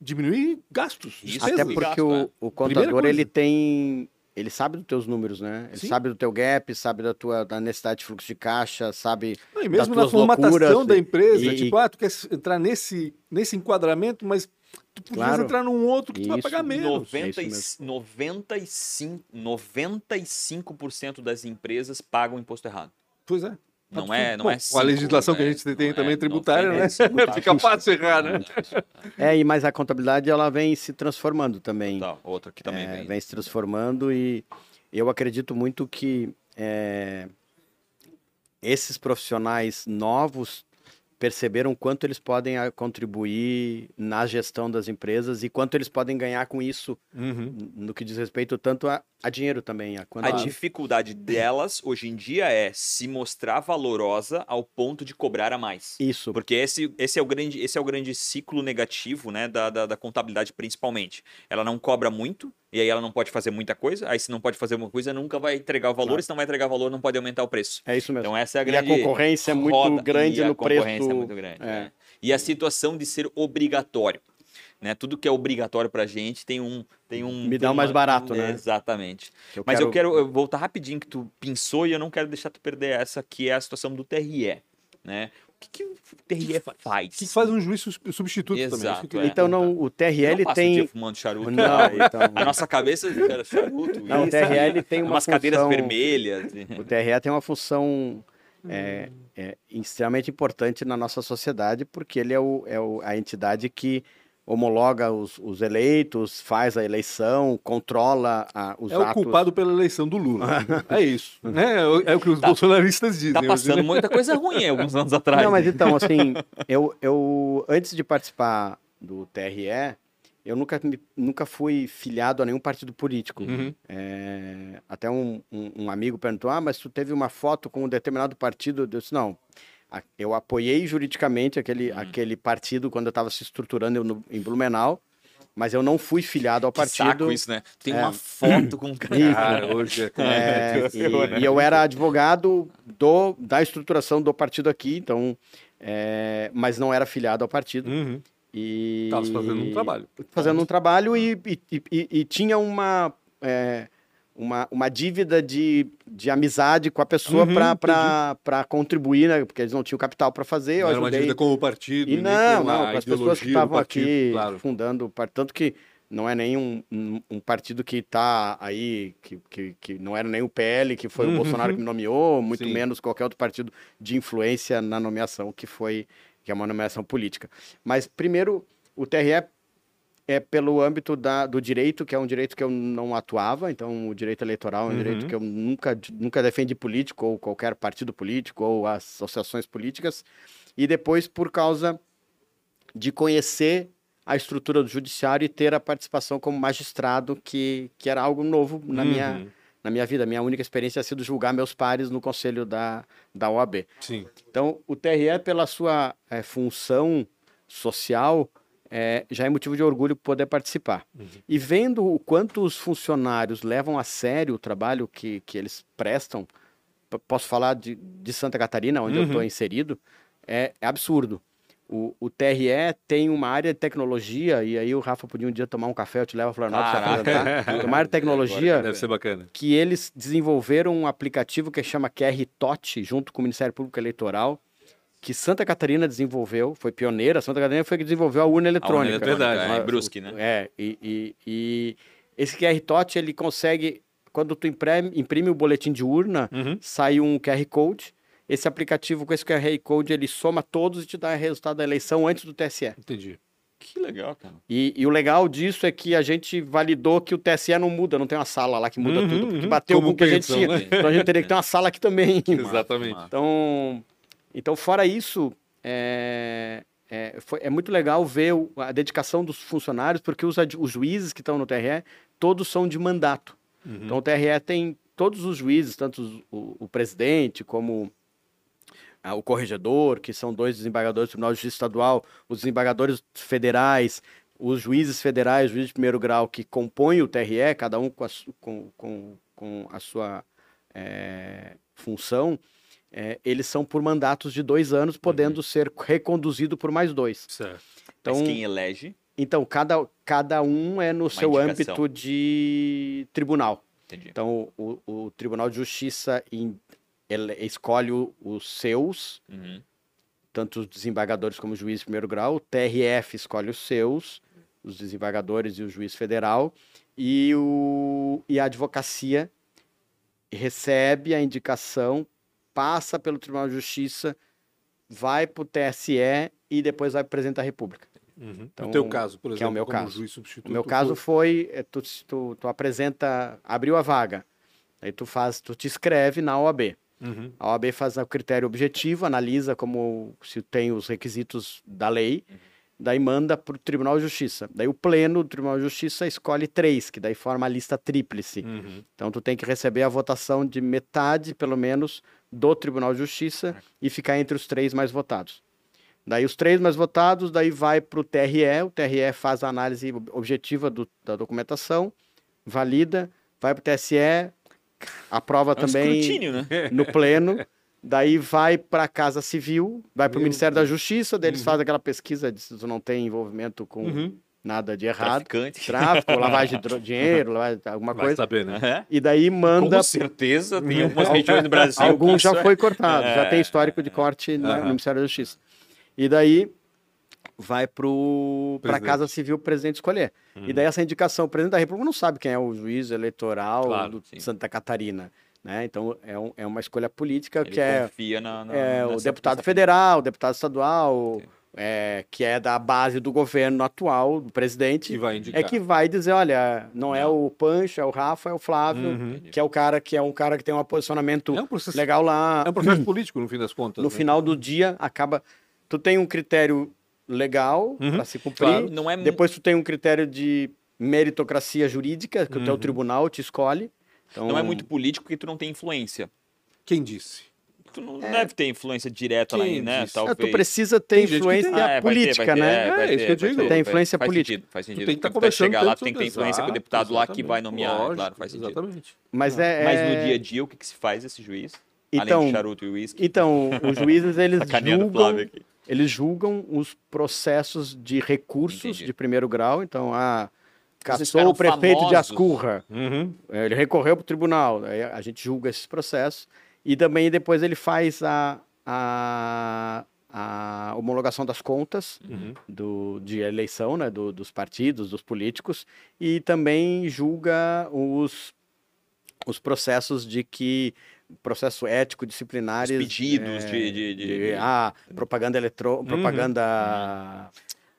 diminuir gastos. Isso. Até porque gasto, né? o, o Primeira contador ele tem ele sabe dos teus números, né? Ele Sim. sabe do teu gap, sabe da tua da necessidade de fluxo de caixa, sabe Não, e mesmo das na tuas formatação loucuras da empresa, e- tipo, ah, tu quer entrar nesse, nesse enquadramento, mas tu podias Claro. entrar num outro que tu vai Isso. pagar menos. 90 É e- isso 95, 95% das empresas pagam imposto errado. Pois é. Não Tá é, não é a legislação que a né? gente tem Não também é tributária, né? 90, [laughs] Fica fácil errar, né? [laughs] É, e mas a contabilidade ela vem se transformando também. Tá, outra que também É, vem. se transformando e eu acredito muito que é, esses profissionais novos perceberam quanto eles podem ah, contribuir na gestão das empresas e quanto eles podem ganhar com isso Uhum. no que diz respeito tanto a, a dinheiro também. A, quando A dificuldade delas hoje em dia é se mostrar valorosa ao ponto de cobrar a mais. Isso, Porque esse, esse, é o grande, esse é o grande ciclo negativo né, da, da, da contabilidade, principalmente. Ela não cobra muito, e aí ela não pode fazer muita coisa. Aí, se não pode fazer uma coisa, nunca vai entregar o valor. Claro. Se não vai entregar o valor, não pode aumentar o preço. é isso mesmo. Então, essa é a e a grande. concorrência é muito roda- grande e a no concorrência preço. é muito grande. é. né? E a situação de ser obrigatório. Né? Tudo que é obrigatório pra gente tem um. Tem um Me tem dá o mais uma- barato, né? Exatamente. que Mas eu quero eu voltar rapidinho que tu pensou e eu não quero deixar tu perder essa, que é a situação do TRE. Né? O que, que o TRE faz? Que faz um juiz substituto também. Exato, eu queria é. Então, não, o o dia tem. fumando charuto. Não, né? [laughs] então. A nossa cabeça era charuto. Não, o TRL tem uma umas cadeiras função- vermelhas. O TRE tem uma função é, é, extremamente importante na nossa sociedade, porque ele é, o, é o- a entidade que homologa os, os eleitos, faz a eleição, controla a- os É o atos. culpado pela eleição do Lula. [laughs] é isso. Né? É o- É o que os bolsonaristas dizem. Tá hoje, passando né? muita coisa ruim alguns anos atrás. Não, mas então, assim, [laughs] eu, eu antes de participar do TRE, eu nunca, nunca fui filiado a nenhum partido político. Uhum. É, até um, um, um amigo perguntou: Ah, mas tu teve uma foto com um determinado partido? Eu disse: Não. a- Eu apoiei juridicamente aquele, Uhum. aquele partido quando eu estava se estruturando no- em Blumenau, mas eu não fui filiado ao que partido. saco isso, né? Tem É. uma foto com um [laughs] cara. Hoje é. É, Ferrou, e, né? e eu era advogado do, da estruturação do partido aqui, então, é, mas não era filiado ao partido. Uhum. E Tava fazendo um trabalho. Fazendo um trabalho e, e, e- e- e tinha uma, é, uma, uma dívida de, de amizade com a pessoa Uhum, para contribuir, né? Porque eles não tinham capital para fazer. Não era uma dívida com o partido. E não, não, com as pessoas que estavam aqui Claro. fundando o partido. Tanto que não é nem um, um, partido que está aí, que, que, que não era nem o PL, que foi o Bolsonaro que me nomeou, muito Sim. menos qualquer outro partido de influência na nomeação, que foi que é uma nomeação política. Mas, primeiro, o TRE é pelo âmbito da, do direito, que é um direito que eu não atuava, então o direito eleitoral é um Uhum. direito que eu nunca, nunca defendi político, ou qualquer partido político, ou associações políticas, e depois por causa de conhecer a estrutura do judiciário e ter a participação como magistrado, que, que era algo novo na, minha, Uhum. na minha vida. Minha única experiência tinha sido julgar meus pares no conselho da, da OAB. Sim. Então, o TRE, pela sua eh, função social, eh, já é motivo de orgulho poder participar. E vendo o quanto os funcionários levam a sério o trabalho que, que eles prestam, posso falar de, de Santa Catarina, onde eu estou inserido, é, é absurdo. O, o TRE tem uma área de tecnologia, e aí o Rafa podia um dia tomar um café, eu te levo a Florianópolis Caraca. apresentar. Uma área de tecnologia Deve ser bacana. que eles desenvolveram um aplicativo que chama QR TOT, junto com o Ministério Público Eleitoral, que Santa Catarina desenvolveu, foi pioneira, Santa Catarina foi que desenvolveu a urna eletrônica. Verdade. É, Ah, em Brusque, né? É, e, e- e esse QR TOT, ele consegue, quando tu imprime, imprime o boletim de urna, Uhum. sai um QR Code, esse aplicativo com esse QR Code, ele soma todos e te dá o resultado da eleição antes do TSE. Entendi. Que legal, cara. E, e o legal disso é que a gente validou que o TSE não muda, não tem uma sala lá que muda Uhum, tudo, porque uhum. bateu Como com o que a gente tinha. né? Então a gente teria que ter uma sala aqui também. [laughs] Exatamente. Então, então fora isso, é, é, foi- é muito legal ver o- a dedicação dos funcionários, porque os, os juízes que estão no TRE, todos são de mandato. Uhum. Então o TRE tem todos os juízes, tanto os- o, o presidente como ah, o corregedor, que são dois desembargadores do Tribunal de Justiça Estadual, os desembargadores federais, os juízes federais, juízes de primeiro grau, que compõem o TRE, cada um com a, com, com, com a sua eh, função, eh, eles são por mandatos de dois anos, podendo ser reconduzido por mais dois. Certo. Então, Mas quem elege, então cada, cada um é no seu indicação. âmbito de tribunal. entendi. Então, o, o Tribunal de Justiça ele escolhe o- os seus, Uhum. tanto os desembargadores como o juiz de primeiro grau, o TRF escolhe os seus, os desembargadores e o juiz federal, e, o, e a advocacia recebe a indicação, passa pelo Tribunal de Justiça, vai para o TSE e depois vai para o presidente da República. Uhum. Então, no teu caso, por exemplo, é o meu como caso. juiz substituto. O meu caso foi- é, tu, tu, tu apresenta, abriu a vaga, aí tu faz, tu te inscreve na OAB. Uhum. A OAB faz o critério objetivo, analisa como se tem os requisitos da lei, daí manda para o Tribunal de Justiça. Daí o pleno do Tribunal de Justiça escolhe três, que daí forma a lista tríplice. Uhum. Então tu tem que receber a votação de metade, pelo menos, do Tribunal de Justiça e ficar entre os três mais votados. Daí os três mais votados, daí vai para o TRE, o TRE faz a análise ob- objetiva do- da documentação, valida, vai para o TSE, aprova É um também né? no pleno, [laughs] daí vai para a Casa Civil, vai para o Ministério da Justiça, daí eles Uhum. fazem aquela pesquisa de se tu não tem envolvimento com Uhum. Nada de errado, Traficante. tráfico, [laughs] lavagem de dinheiro, lavagem- alguma Vai coisa, saber, né? É. e daí manda Com certeza, tem [laughs] algumas regiões no Brasil. Algum já isso é- foi cortado, já É. tem histórico de corte no Ministério da Justiça. E daí vai para a. Casa Civil o presidente escolher. E daí essa indicação, o presidente da República não sabe quem é o juiz eleitoral Claro, do sim. Santa Catarina. Né? Então é, um- é uma escolha política Ele que é, confia na, na, é o deputado federal, o deputado estadual, Sim. É, que é da base do governo atual, do presidente, Que vai indicar. é que vai dizer, olha, não, é Não. o Pancho, é o Rafa, é o Flávio, Uhum. que é o cara que é um cara que tem um posicionamento É um processo, legal lá. é um processo [clears throat] político, no fim das contas. No né? final do dia, acaba. Tu tem um critério legal Uhum, para se cumprir. claro. Não é Depois tu tem um critério de meritocracia jurídica, que o teu Uhum. tribunal te escolhe. Então, Não é muito político porque tu não tem influência. Quem disse? Tu não deve ter influência direta lá, né? disse? é, Talvez. tu precisa ter Tem influência tem. Ah, é, vai ter, política, vai ter, né? É, vai É, isso ter, que eu digo. ter, Tem influência faz política. Sentido, faz sentido. tem que tá tu conversando chegar lá, tu tem que ter influência com o deputado lá que vai nomear. Lógico, claro, faz sentido. Exatamente. Mas é. Mas é- no dia a dia, o que, que se faz esse juiz? Então- Além de charuto e uísque. Então, [laughs] os juízes, eles julgam, eles julgam os processos de recursos Entendi. de primeiro grau. Então, a Vocês caçou o prefeito de famosos. Ascurra. Uhum. É, Ele recorreu para o tribunal, aí a gente julga esses processos e também depois ele faz a, a, a homologação das contas Uhum. do, de eleição, né, do- dos partidos, dos políticos, e também julga os, os processos de que processo ético Os disciplinares pedidos é, de, de, de- de- ah, propaganda eletro, Uhum. propaganda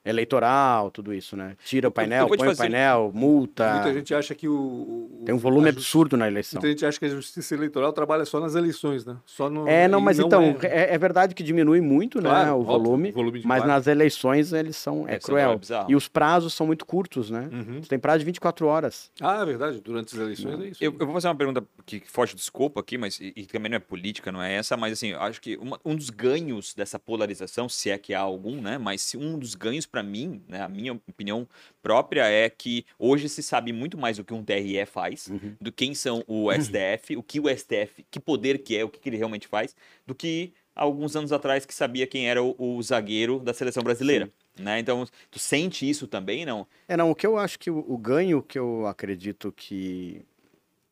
eleitoral, tudo isso, né? Tira o painel, põe o painel, multa. Muita gente acha que o. o- Tem um volume a justi- absurdo na eleição. Muita gente acha que a justiça eleitoral trabalha só nas eleições, né? Só no, É, não, mas então, é. é, é verdade que diminui muito, né, Claro, o óbvio, volume, o volume mas nas eleições eles são, é Esse cruel. é. E os prazos são muito curtos, né? Uhum. Você tem prazo de 24 horas. Ah, é verdade. Durante as eleições é isso. Eu, eu vou fazer uma pergunta que foge do escopo aqui, mas e, e também não é política, não é essa, mas assim, eu acho que uma- um dos ganhos dessa polarização, se é que há algum, né? Mas se um dos ganhos para mim, né, a minha opinião própria é que hoje se sabe muito mais o que um TRE faz, do quem são o [clears throat] STF, o que o STF, que poder que é, o que, que ele realmente faz, do que há alguns anos atrás que sabia quem era o, o zagueiro da seleção brasileira. Né? Então, tu sente isso também, não? É, não, o que eu acho que o, o ganho que eu acredito que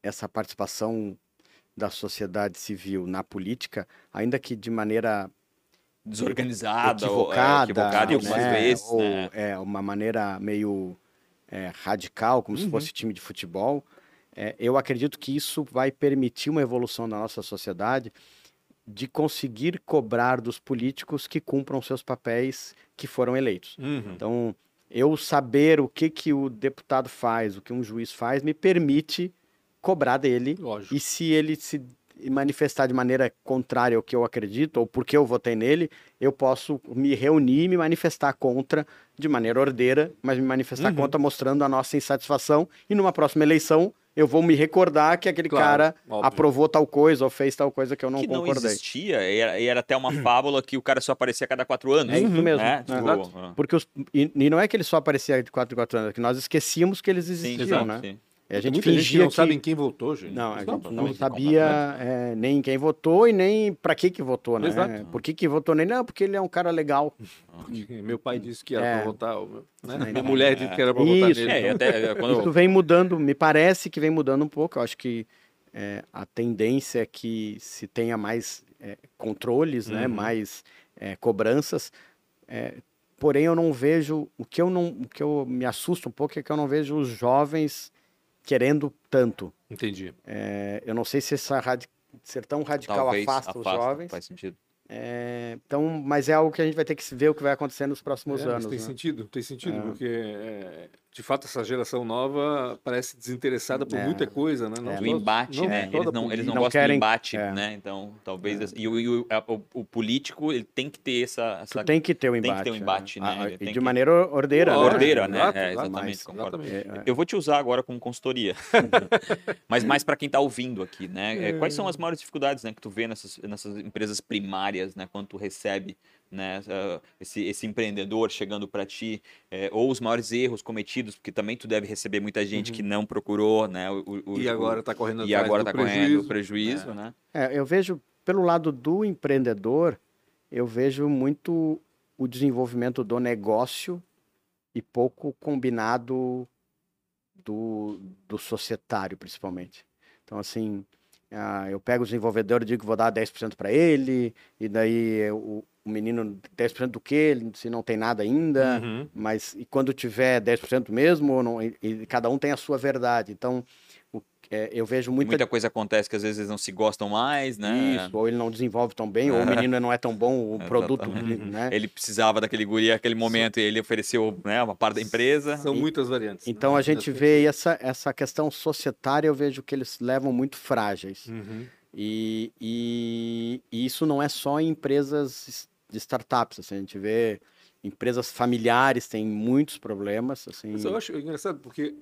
essa participação da sociedade civil na política, ainda que de maneira Desorganizada, ou, é, equivocada, equivocada e algumas né, vezes, ou né? é uma maneira meio é, radical, como Uhum. se fosse time de futebol. É, eu acredito que isso vai permitir uma evolução da nossa sociedade de conseguir cobrar dos políticos que cumpram seus papéis que foram eleitos. Uhum. Então, eu saber o que, que o deputado faz, o que um juiz faz, me permite cobrar dele Lógico. e se ele se manifestar de maneira contrária ao que eu acredito, ou porque eu votei nele, eu posso me reunir e me manifestar contra de maneira ordeira, mas me manifestar Uhum. contra mostrando a nossa insatisfação. E numa próxima eleição, eu vou me recordar que aquele Claro, cara óbvio. aprovou tal coisa ou fez tal coisa que eu não que não concordei. existia, e era, e era até uma fábula que o cara só aparecia a cada quatro anos. É isso mesmo, Né? é. Tipo, Exato. ah, Porque os, e, e não é que ele só aparecia de 4 em 4 anos, é que nós esquecíamos que eles sim, existiam, exato, né? sim. E a gente Muita gente fingia não que... sabe em quem votou, gente. Não, a é gente não absurdo. sabia é, nem quem votou e nem pra que que votou, né? Exato. Por que que votou nele? Não, porque ele é um cara legal. Meu pai disse que era É. pra votar. o meu- Né? Minha mulher disse que era pra votar nele. É, então- até é, quando Isso vem mudando, me parece que vem mudando um pouco. Eu acho que é, a tendência é que se tenha mais é, controles, né? Uhum. Mais é, cobranças. É, porém, eu não vejo... O que eu, não, o que eu me assusta um pouco é que eu não vejo os jovens querendo tanto. Entendi. É, eu não sei se essa radi- ser tão radical talvez afasta, os jovens. faz sentido. É, então, mas é algo que a gente vai ter que ver o que vai acontecer nos próximos É, mas anos. tem né? sentido, tem sentido, É. porque é, de fato essa geração nova parece desinteressada por É. muita coisa, né? Não É. Do embate, não né? Eles não, eles não, Não gostam querem- do embate, é. né? Então, talvez... assim- E, o, e o, a- o- o político, ele tem que ter essa... Essa tem que ter o tem que embate. ter um embate, né? Ah, e de que- maneira ordeira. né? Lógico, Ordeira, né? exato, É, exatamente, concordo. exatamente. É, é. Eu vou te usar agora como consultoria. [laughs] Mas mais para quem está ouvindo aqui, né? É, Quais são as maiores dificuldades né, que tu vê nessas, nessas empresas primárias, né? Quando tu recebe né, essa- esse, esse empreendedor chegando para ti, é, ou os maiores erros cometidos, porque também tu deve receber muita gente que não procurou, né? o- o- o- E agora está correndo e atrás agora do está correndo prejuízo. prejuízo, né? É, eu vejo, pelo lado do empreendedor, eu vejo muito o desenvolvimento do negócio e pouco combinado do, do societário, principalmente. Então, assim, ah, eu pego o desenvolvedor e digo que vou dar 10% para ele, e daí o, o menino, 10% do quê? Se não tem nada ainda. Uhum. mas e quando tiver 10% mesmo, ou não, e, e cada um tem a sua verdade. Então, o- é, eu vejo Muita... muita, coisa acontece que às vezes eles não se gostam mais, né? isso, ou ele não desenvolve tão bem, ou o menino não é tão bom, o produto, Exatamente. né? Ele precisava daquele guri naquele momento e ele ofereceu né, uma parte da empresa. São muitas variantes. Então né? a gente vê essa, essa questão societária, eu vejo que eles levam muito frágeis. Uhum. E, e- e isso não é só em empresas de startups, assim, a gente vê empresas familiares têm muitos problemas, assim. Mas eu acho engraçado porque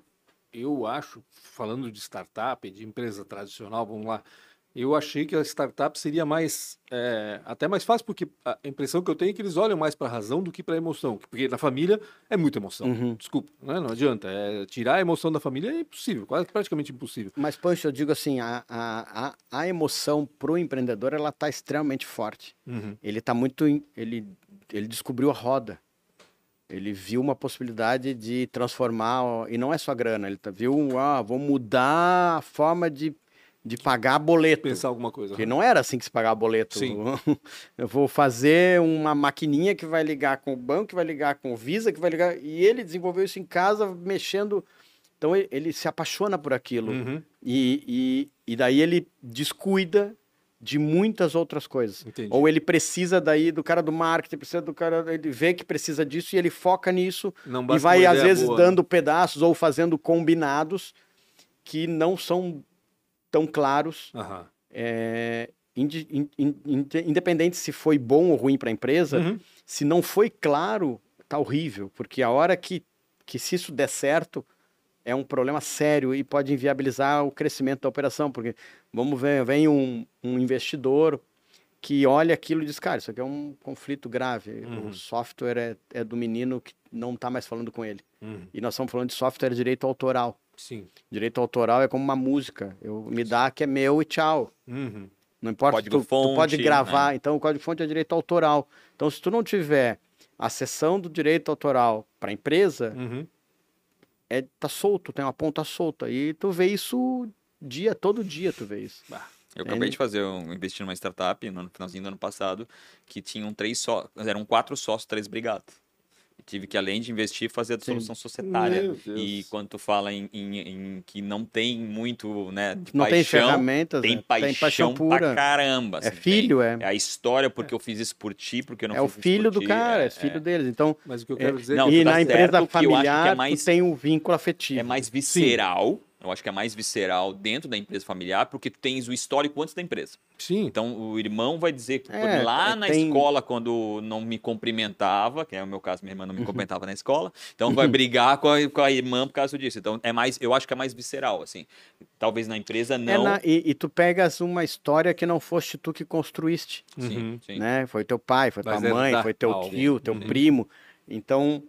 eu acho, falando de startup, de empresa tradicional, vamos lá, eu achei que a startup seria mais, é, até mais fácil, porque a impressão que eu tenho é que eles olham mais para a razão do que para a emoção. Porque na família é muita emoção. Uhum. Desculpa, né? não adianta. É, tirar a emoção da família é impossível, quase praticamente impossível. Mas, Pancho, eu digo assim, a, a, a, a emoção pro empreendedor, ela tá extremamente forte. Uhum. Ele tá muito, ele, ele descobriu a roda. Ele viu uma possibilidade de transformar, e não é só grana, ele tá, viu, ah, vou mudar a forma de, de pagar boleto. Pensar alguma coisa. Porque não era assim que se pagava boleto. Sim. [laughs] Eu vou fazer uma maquininha que vai ligar com o banco, que vai ligar com o Visa, que vai ligar. E ele desenvolveu isso em casa, mexendo. Então ele, se apaixona por aquilo. Uhum, E, e, e daí ele descuida de muitas outras coisas. entendi. Ou ele precisa daí do cara do marketing, precisa do cara. Ele vê que precisa disso e ele foca nisso Não e vai, às vezes, boa, né? dando pedaços ou fazendo combinados que não são tão claros é, independente se foi bom ou ruim para a empresa, Uhum. se não foi claro, tá horrível, porque a hora que, que se isso der certo, é um problema sério e pode inviabilizar o crescimento da operação, porque vamos ver, vem um, um investidor que olha aquilo e diz, cara, isso aqui é um conflito grave, Uhum. o software é, é do menino que não está mais falando com ele. Uhum. E nós estamos falando de software de direito autoral. Sim. Direito autoral é como uma música. Eu me dá que é meu e tchau. Uhum. Não importa, Código tu, tu pode fonte, gravar, então o código-fonte é direito autoral. Então, se tu não tiver a sessão do direito autoral para a empresa, Uhum. é, tá solto, tem uma ponta solta. E tu vê isso dia, todo dia tu vê isso. Eu É, acabei né? de fazer um investir numa startup no finalzinho do ano passado que tinham três só, eram quatro sócios, três brigados. Tive que além de investir fazer a dissolução societária. Meu Deus. E quando tu fala em, em- em que não tem muito, né, de não tem paixão, ferramentas, tem né? paixão, tem paixão pra pura. caramba. É assim, filho, tem- é. É a história porque eu fiz isso por ti, porque eu não É o fiz isso filho por do ti, cara, é, é, filho é. deles. Então, Mas o que eu É, quero dizer não, e tá na empresa é familiar, mais- tu tem um vínculo afetivo. É mais visceral. Eu acho que é mais visceral dentro da empresa familiar, porque tu tens o histórico antes da empresa. Sim. Então o irmão vai dizer que É, lá é, na tem- escola, quando não me cumprimentava, que é o meu caso, minha irmã não me [laughs] cumprimentava na escola, então vai brigar com a, com a irmã por causa disso. Então é mais, eu acho que é mais visceral, assim. Talvez na empresa É não. na- e, e tu pegas uma história que não foste tu que construíste. Sim, Uhum. sim. né? Foi teu pai, foi Mas tua mãe, herdar foi teu tio, teu Uhum. primo. Então.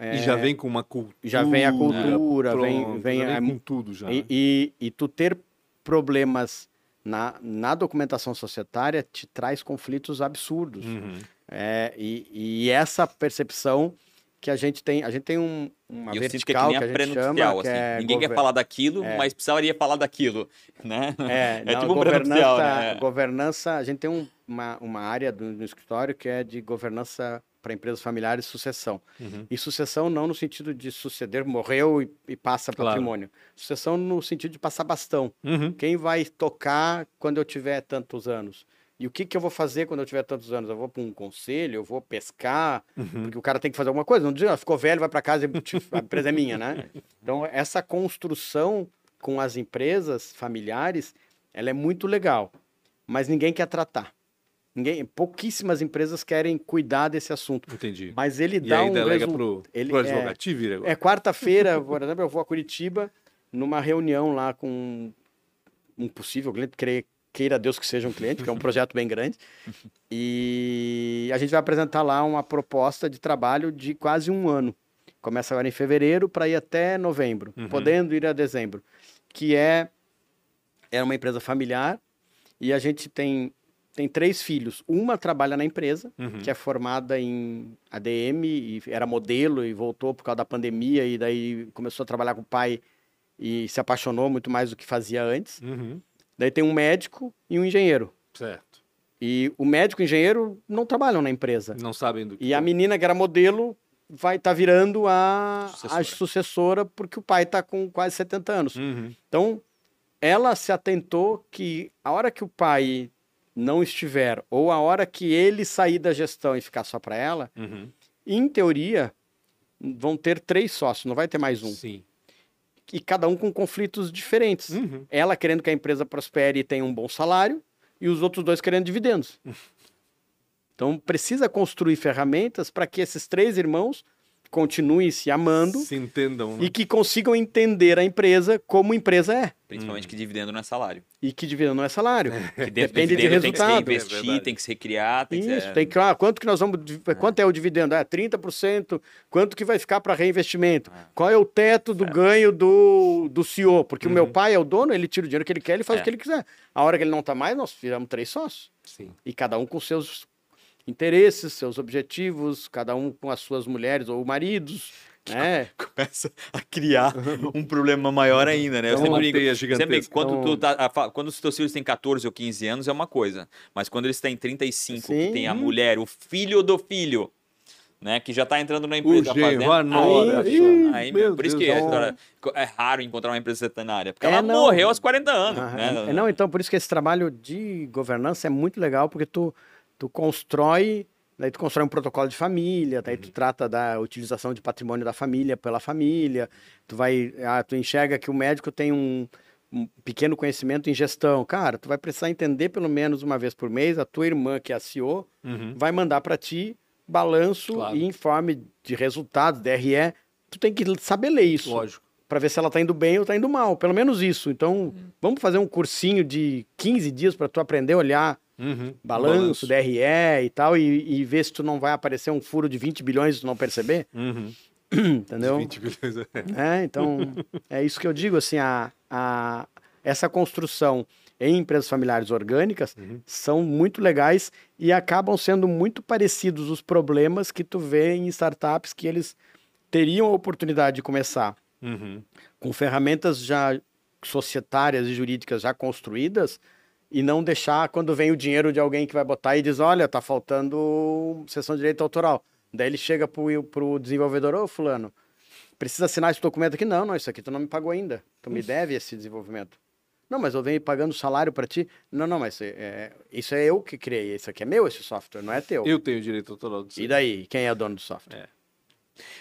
E já vem com uma cultura. já vem a cultura, vem- pronto, vem já a- com tudo já. E, e, e tu ter problemas na, na documentação societária te traz conflitos absurdos. Uhum. É, e, e essa percepção que a gente tem, a gente tem um, uma E eu sinto que é que vertical nem que a gente chama, que assim. é Ninguém quer falar daquilo, É. mas precisaria falar daquilo, [laughs] né? É, É não, tipo um governança, né? governança, a gente tem um- uma, uma área do, no escritório que é de governança para empresas familiares sucessão. Uhum. E sucessão não no sentido de suceder, morreu e, e passa Claro. patrimônio. Sucessão no sentido de passar bastão. Uhum. Quem vai tocar quando eu tiver tantos anos? E o que, que eu vou fazer quando eu tiver tantos anos? Eu vou para um conselho, eu vou pescar, Uhum. porque o cara tem que fazer alguma coisa. Não diz, ah, ficou velho, vai para casa e [laughs] a empresa é minha, né? [laughs] Então, essa construção com as empresas familiares, ela é muito legal, mas ninguém quer tratar. Ninguém, pouquíssimas empresas querem cuidar desse assunto. Entendi. Mas ele E dá um delega pro, ele- pro é- advogado. Agora. É quarta-feira, por exemplo, eu vou a Curitiba numa reunião lá com um possível cliente, cre- queira Deus que seja um cliente, que é um projeto bem grande. [laughs] E a gente vai apresentar lá uma proposta de trabalho de quase um ano. Começa agora em fevereiro para ir até novembro, Uhum. podendo ir a dezembro. Que é, é uma empresa familiar e a gente tem, tem três filhos. Uma trabalha na empresa, Uhum. que é formada em ADM e era modelo e voltou por causa da pandemia e daí começou a trabalhar com o pai e se apaixonou muito mais do que fazia antes. Uhum. Daí tem um médico e um engenheiro. Certo. E o médico e o engenheiro não trabalham na empresa. Não sabem do que. E a menina que era modelo vai estar virando a a Sucessora. sucessora porque o pai está com quase 70 anos. Uhum. Então, ela se atentou que a hora que o pai não estiver, ou a hora que ele sair da gestão e ficar só para ela, Uhum. em teoria, vão ter três sócios, não vai ter mais um. Sim. E cada um com conflitos diferentes. Uhum. Ela querendo que a empresa prospere e tenha um bom salário, e os outros dois querendo dividendos. [laughs] Então, precisa construir ferramentas para que esses três irmãos continuem se amando Se entendam. né? e que consigam entender a empresa como empresa é. Principalmente que dividendo não é salário. E que dividendo não é salário. Que dentro Depende do de dividendo tem que se resultado. É tem que se recriar, tem que Isso, ser... tem que. Ah, quanto que nós vamos. div- Quanto é o dividendo? É 30%. Quanto que vai ficar para reinvestimento? Qual é o teto do ganho do, do CEO? Porque o meu pai é o dono, ele tira o dinheiro que ele quer, ele faz É. o que ele quiser. A hora que ele não está mais, nós fizemos três sócios. Sim. E cada um com seus interesses, seus objetivos, cada um com as suas mulheres ou maridos, É. [laughs] começa a criar um problema maior ainda, né? Eu Então, sempre uma digo, teia sempre quando, Então- tu tá, quando os teus filhos têm 14 ou 15 anos é uma coisa, mas quando eles têm 35, que Sim. tem a mulher, o filho do filho, né, que já tá entrando na empresa fazendo, aí, aí, meu por isso Deus, que a então- história- é raro encontrar uma empresa centenária, porque É, ela não. morreu aos 40 anos, Ah, né? é- Não, então por isso que esse trabalho de governança é muito legal, porque tu, tu constrói, daí tu constrói um protocolo de família, daí Uhum. tu trata da utilização de patrimônio da família pela família, tu vai, ah, tu enxerga que o médico tem um, um pequeno conhecimento em gestão. Cara, tu vai precisar entender pelo menos uma vez por mês, a tua irmã, que é a CEO, Uhum. vai mandar para ti balanço Claro. e informe de resultados, DRE. Tu tem que saber ler isso Lógico. para ver se ela tá indo bem ou tá indo mal, pelo menos isso. Então, vamos fazer um cursinho de 15 dias para tu aprender a olhar Uhum. balanço, DRE e tal, e, e ver se tu não vai aparecer um furo de 20 bilhões e tu não perceber, Uhum. [clears throat] entendeu? 20 bilhões. é. É, então, é isso que eu digo, assim, a, a, essa construção em empresas familiares orgânicas são muito legais e acabam sendo muito parecidos os problemas que tu vê em startups que eles teriam a oportunidade de começar Uhum. com ferramentas já societárias e jurídicas já construídas e não deixar quando vem o dinheiro de alguém que vai botar e diz, olha, tá faltando sessão de direito autoral. Daí ele chega pro, pro desenvolvedor, ô fulano, precisa assinar esse documento aqui? Não, não, isso aqui tu não me pagou ainda. Tu me deve esse desenvolvimento. Não, mas eu venho pagando salário para ti. Não, não, mas é, isso é eu que criei. Isso aqui é meu, esse software, não é teu. Eu tenho direito autoral. E daí? Quem é o dono do software?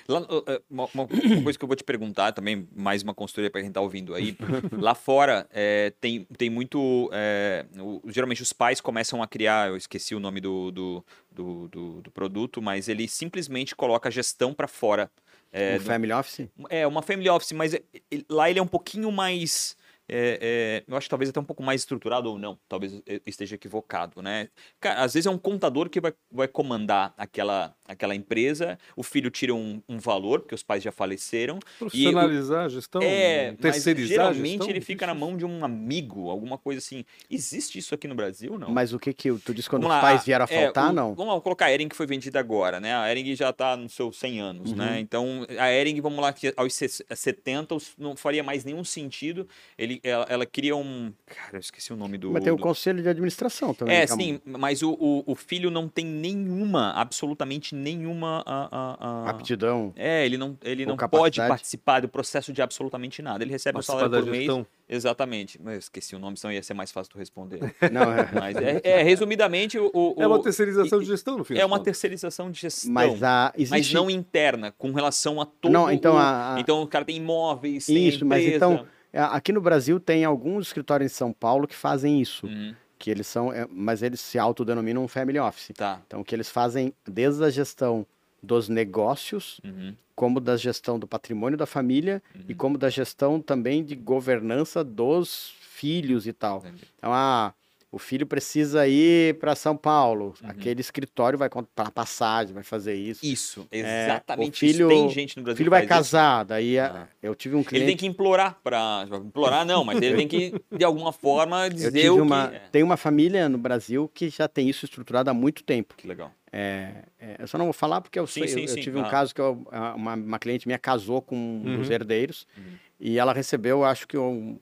Lá, uh, uh, uma, uma- [coughs] coisa que eu vou te perguntar também, mais uma consultoria para quem tá ouvindo aí. [laughs] Lá fora é, tem, tem muito. é, o- geralmente os pais começam a criar, eu esqueci o nome do, do, do, do- do produto, mas ele simplesmente coloca a gestão para fora. É, do- Family Office? é, uma family office, mas é- lá ele é um pouquinho mais. É, é, eu acho que talvez até um pouco mais estruturado ou não, talvez eu esteja equivocado, né? Cara, às vezes é um contador que vai, vai comandar aquela, aquela empresa, o filho tira um, um valor, porque os pais já faleceram, Profissionalizar a gestão? é, mas terceirizar a geralmente gestão? ele fica na mão de um amigo, alguma coisa assim. Existe isso aqui no Brasil, não? Mas o que que tu disse quando Vamos os lá, pais vieram a é, faltar, o- não? Vamos lá, colocar a Ering que foi vendida agora, né? A Ering já está nos seus 100 anos, Uhum. né? Então, a Ering, vamos lá, que aos se- 70 os- não faria mais nenhum sentido. Ele, ela, ela cria um... Cara, eu esqueci o nome do... Mas tem o do- conselho de administração também. É, um- sim, mas o, o, o filho não tem nenhuma, absolutamente nenhuma... a- a- a- Aptidão. É, ele não, ele não pode participar do processo de absolutamente nada. Ele recebe o Participar salário da por mês. gestão. Exatamente. Mas eu esqueci o nome, senão ia ser mais fácil tu responder. [laughs] Não, é. Mas é, é, resumidamente, o, o- É uma terceirização de gestão, no fim é uma contas. terceirização de gestão. Mas, a, existe... mas não interna, com relação a todo Não, então o... a- Então o cara tem imóveis, tem Isso, mas empresa. então, é, aqui no Brasil tem alguns escritórios em São Paulo que fazem isso. Uhum, Que eles são, é, mas eles se autodenominam family office. tá. Então, que eles fazem desde a gestão dos negócios, Uhum, como da gestão do patrimônio da família e como da gestão também de governança dos filhos e tal. entendi. Então, ah, o filho precisa ir para São Paulo. Uhum. Aquele escritório vai comprar passagem, vai fazer isso. Isso, É, exatamente. o filho- isso. Tem gente no O Brasil filho que vai isso. casar, daí a- Ah. eu tive um Ele cliente tem que implorar para implorar não, mas ele tem que de alguma forma [laughs] dizer o uma, que é. tem uma família no Brasil que já tem isso estruturado há muito tempo. Que legal. É, é, eu só não vou falar porque eu, Sim, sei, sim, eu, sim, tive um ah. caso que eu- uma, uma cliente minha casou com um Uhum. dos herdeiros Uhum. e ela recebeu, acho que um-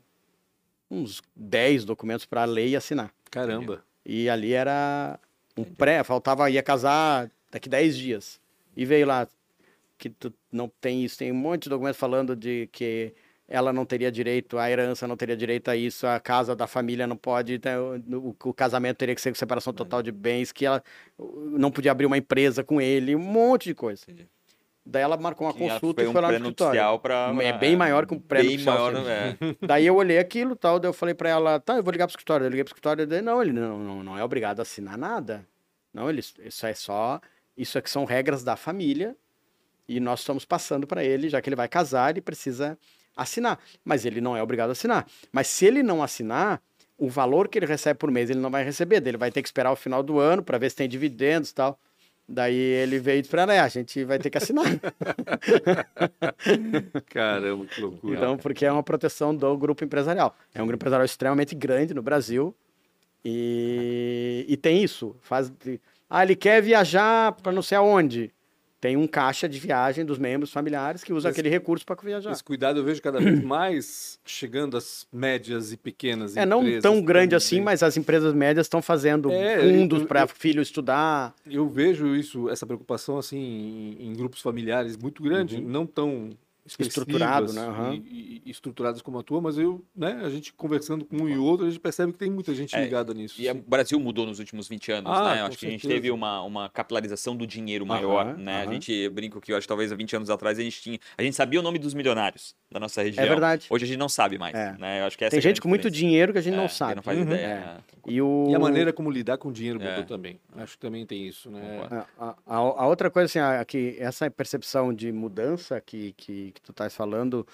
uns 10 documentos para ler e assinar. Caramba. E ali era um pré, faltava, ia casar daqui 10 dias. E veio lá que tu não tem isso, tem um monte de documentos falando de que ela não teria direito à herança, não teria direito a isso, a casa da família não pode, né, o, o casamento teria que ser com separação total de bens, que ela não podia abrir uma empresa com ele, um monte de coisa. Entendi. Daí ela marcou uma Que consulta foi e um foi lá no escritório. pra- É bem maior que um Bem pré-nupcial. maior, sempre. é. [laughs] Daí eu olhei aquilo tal, daí eu falei pra ela, tá, eu vou ligar pro escritório. Eu liguei pro escritório e daí, não, ele não, não, não é obrigado a assinar nada. Não, ele, isso é só, isso aqui são regras da família e nós estamos passando pra ele, já que ele vai casar, ele precisa assinar. Mas ele não é obrigado a assinar. Mas se ele não assinar, o valor que ele recebe por mês ele não vai receber, daí ele vai ter que esperar o final do ano pra ver se tem dividendos e tal. Daí ele veio e disse pra ela, é, a gente vai ter que assinar. [laughs] Caramba, que loucura. Então, porque é uma proteção do grupo empresarial. É um grupo empresarial extremamente grande no Brasil e, e tem isso. Faz, ah, ele quer viajar para não sei aonde. Tem um caixa de viagem dos membros familiares que usa Esse- aquele recurso para viajar. Esse cuidado eu vejo cada vez mais chegando às médias e pequenas É não empresas tão grande assim, mas as empresas médias estão fazendo É, fundos para filho estudar. Eu vejo isso, essa preocupação assim em, em grupos familiares muito grande, não tão Uhum. Estruturado, né? Aham. e, e- estruturadas como a tua, mas eu, né, a gente conversando com um e outro, a gente percebe que tem muita gente É, ligada nisso. E o sim. Brasil mudou nos últimos 20 anos, Ah, né? Acho que a gente certeza. teve uma, uma capitalização do dinheiro maior, né? A aham. gente brinco que eu acho que talvez há 20 anos atrás a gente tinha, a gente sabia o nome dos milionários da nossa região. É verdade. Hoje a gente não sabe mais, É. né? Eu acho que essa Tem é a gente com muito dinheiro que a gente É, não que sabe. não faz Uhum. ideia. É. E, o... E a maneira como lidar com o dinheiro É. mudou também. Acho que também tem isso, né? Concordo. A, a- a- outra coisa, assim, a, que essa percepção de mudança que, que, que tu estás falando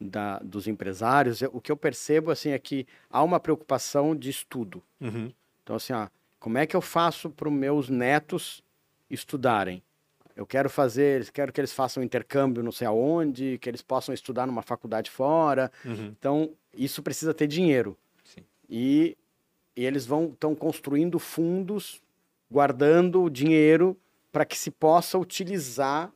da, dos empresários, o que eu percebo, assim, é que há uma preocupação de estudo. Uhum. Então, assim, ó, como é que eu faço para os meus netos estudarem? Eu quero fazer, quero que eles façam intercâmbio não sei aonde, que eles possam estudar numa faculdade fora. Uhum. Então, isso precisa ter dinheiro. Sim. E, e eles vão estão construindo fundos, guardando o dinheiro para que se possa utilizar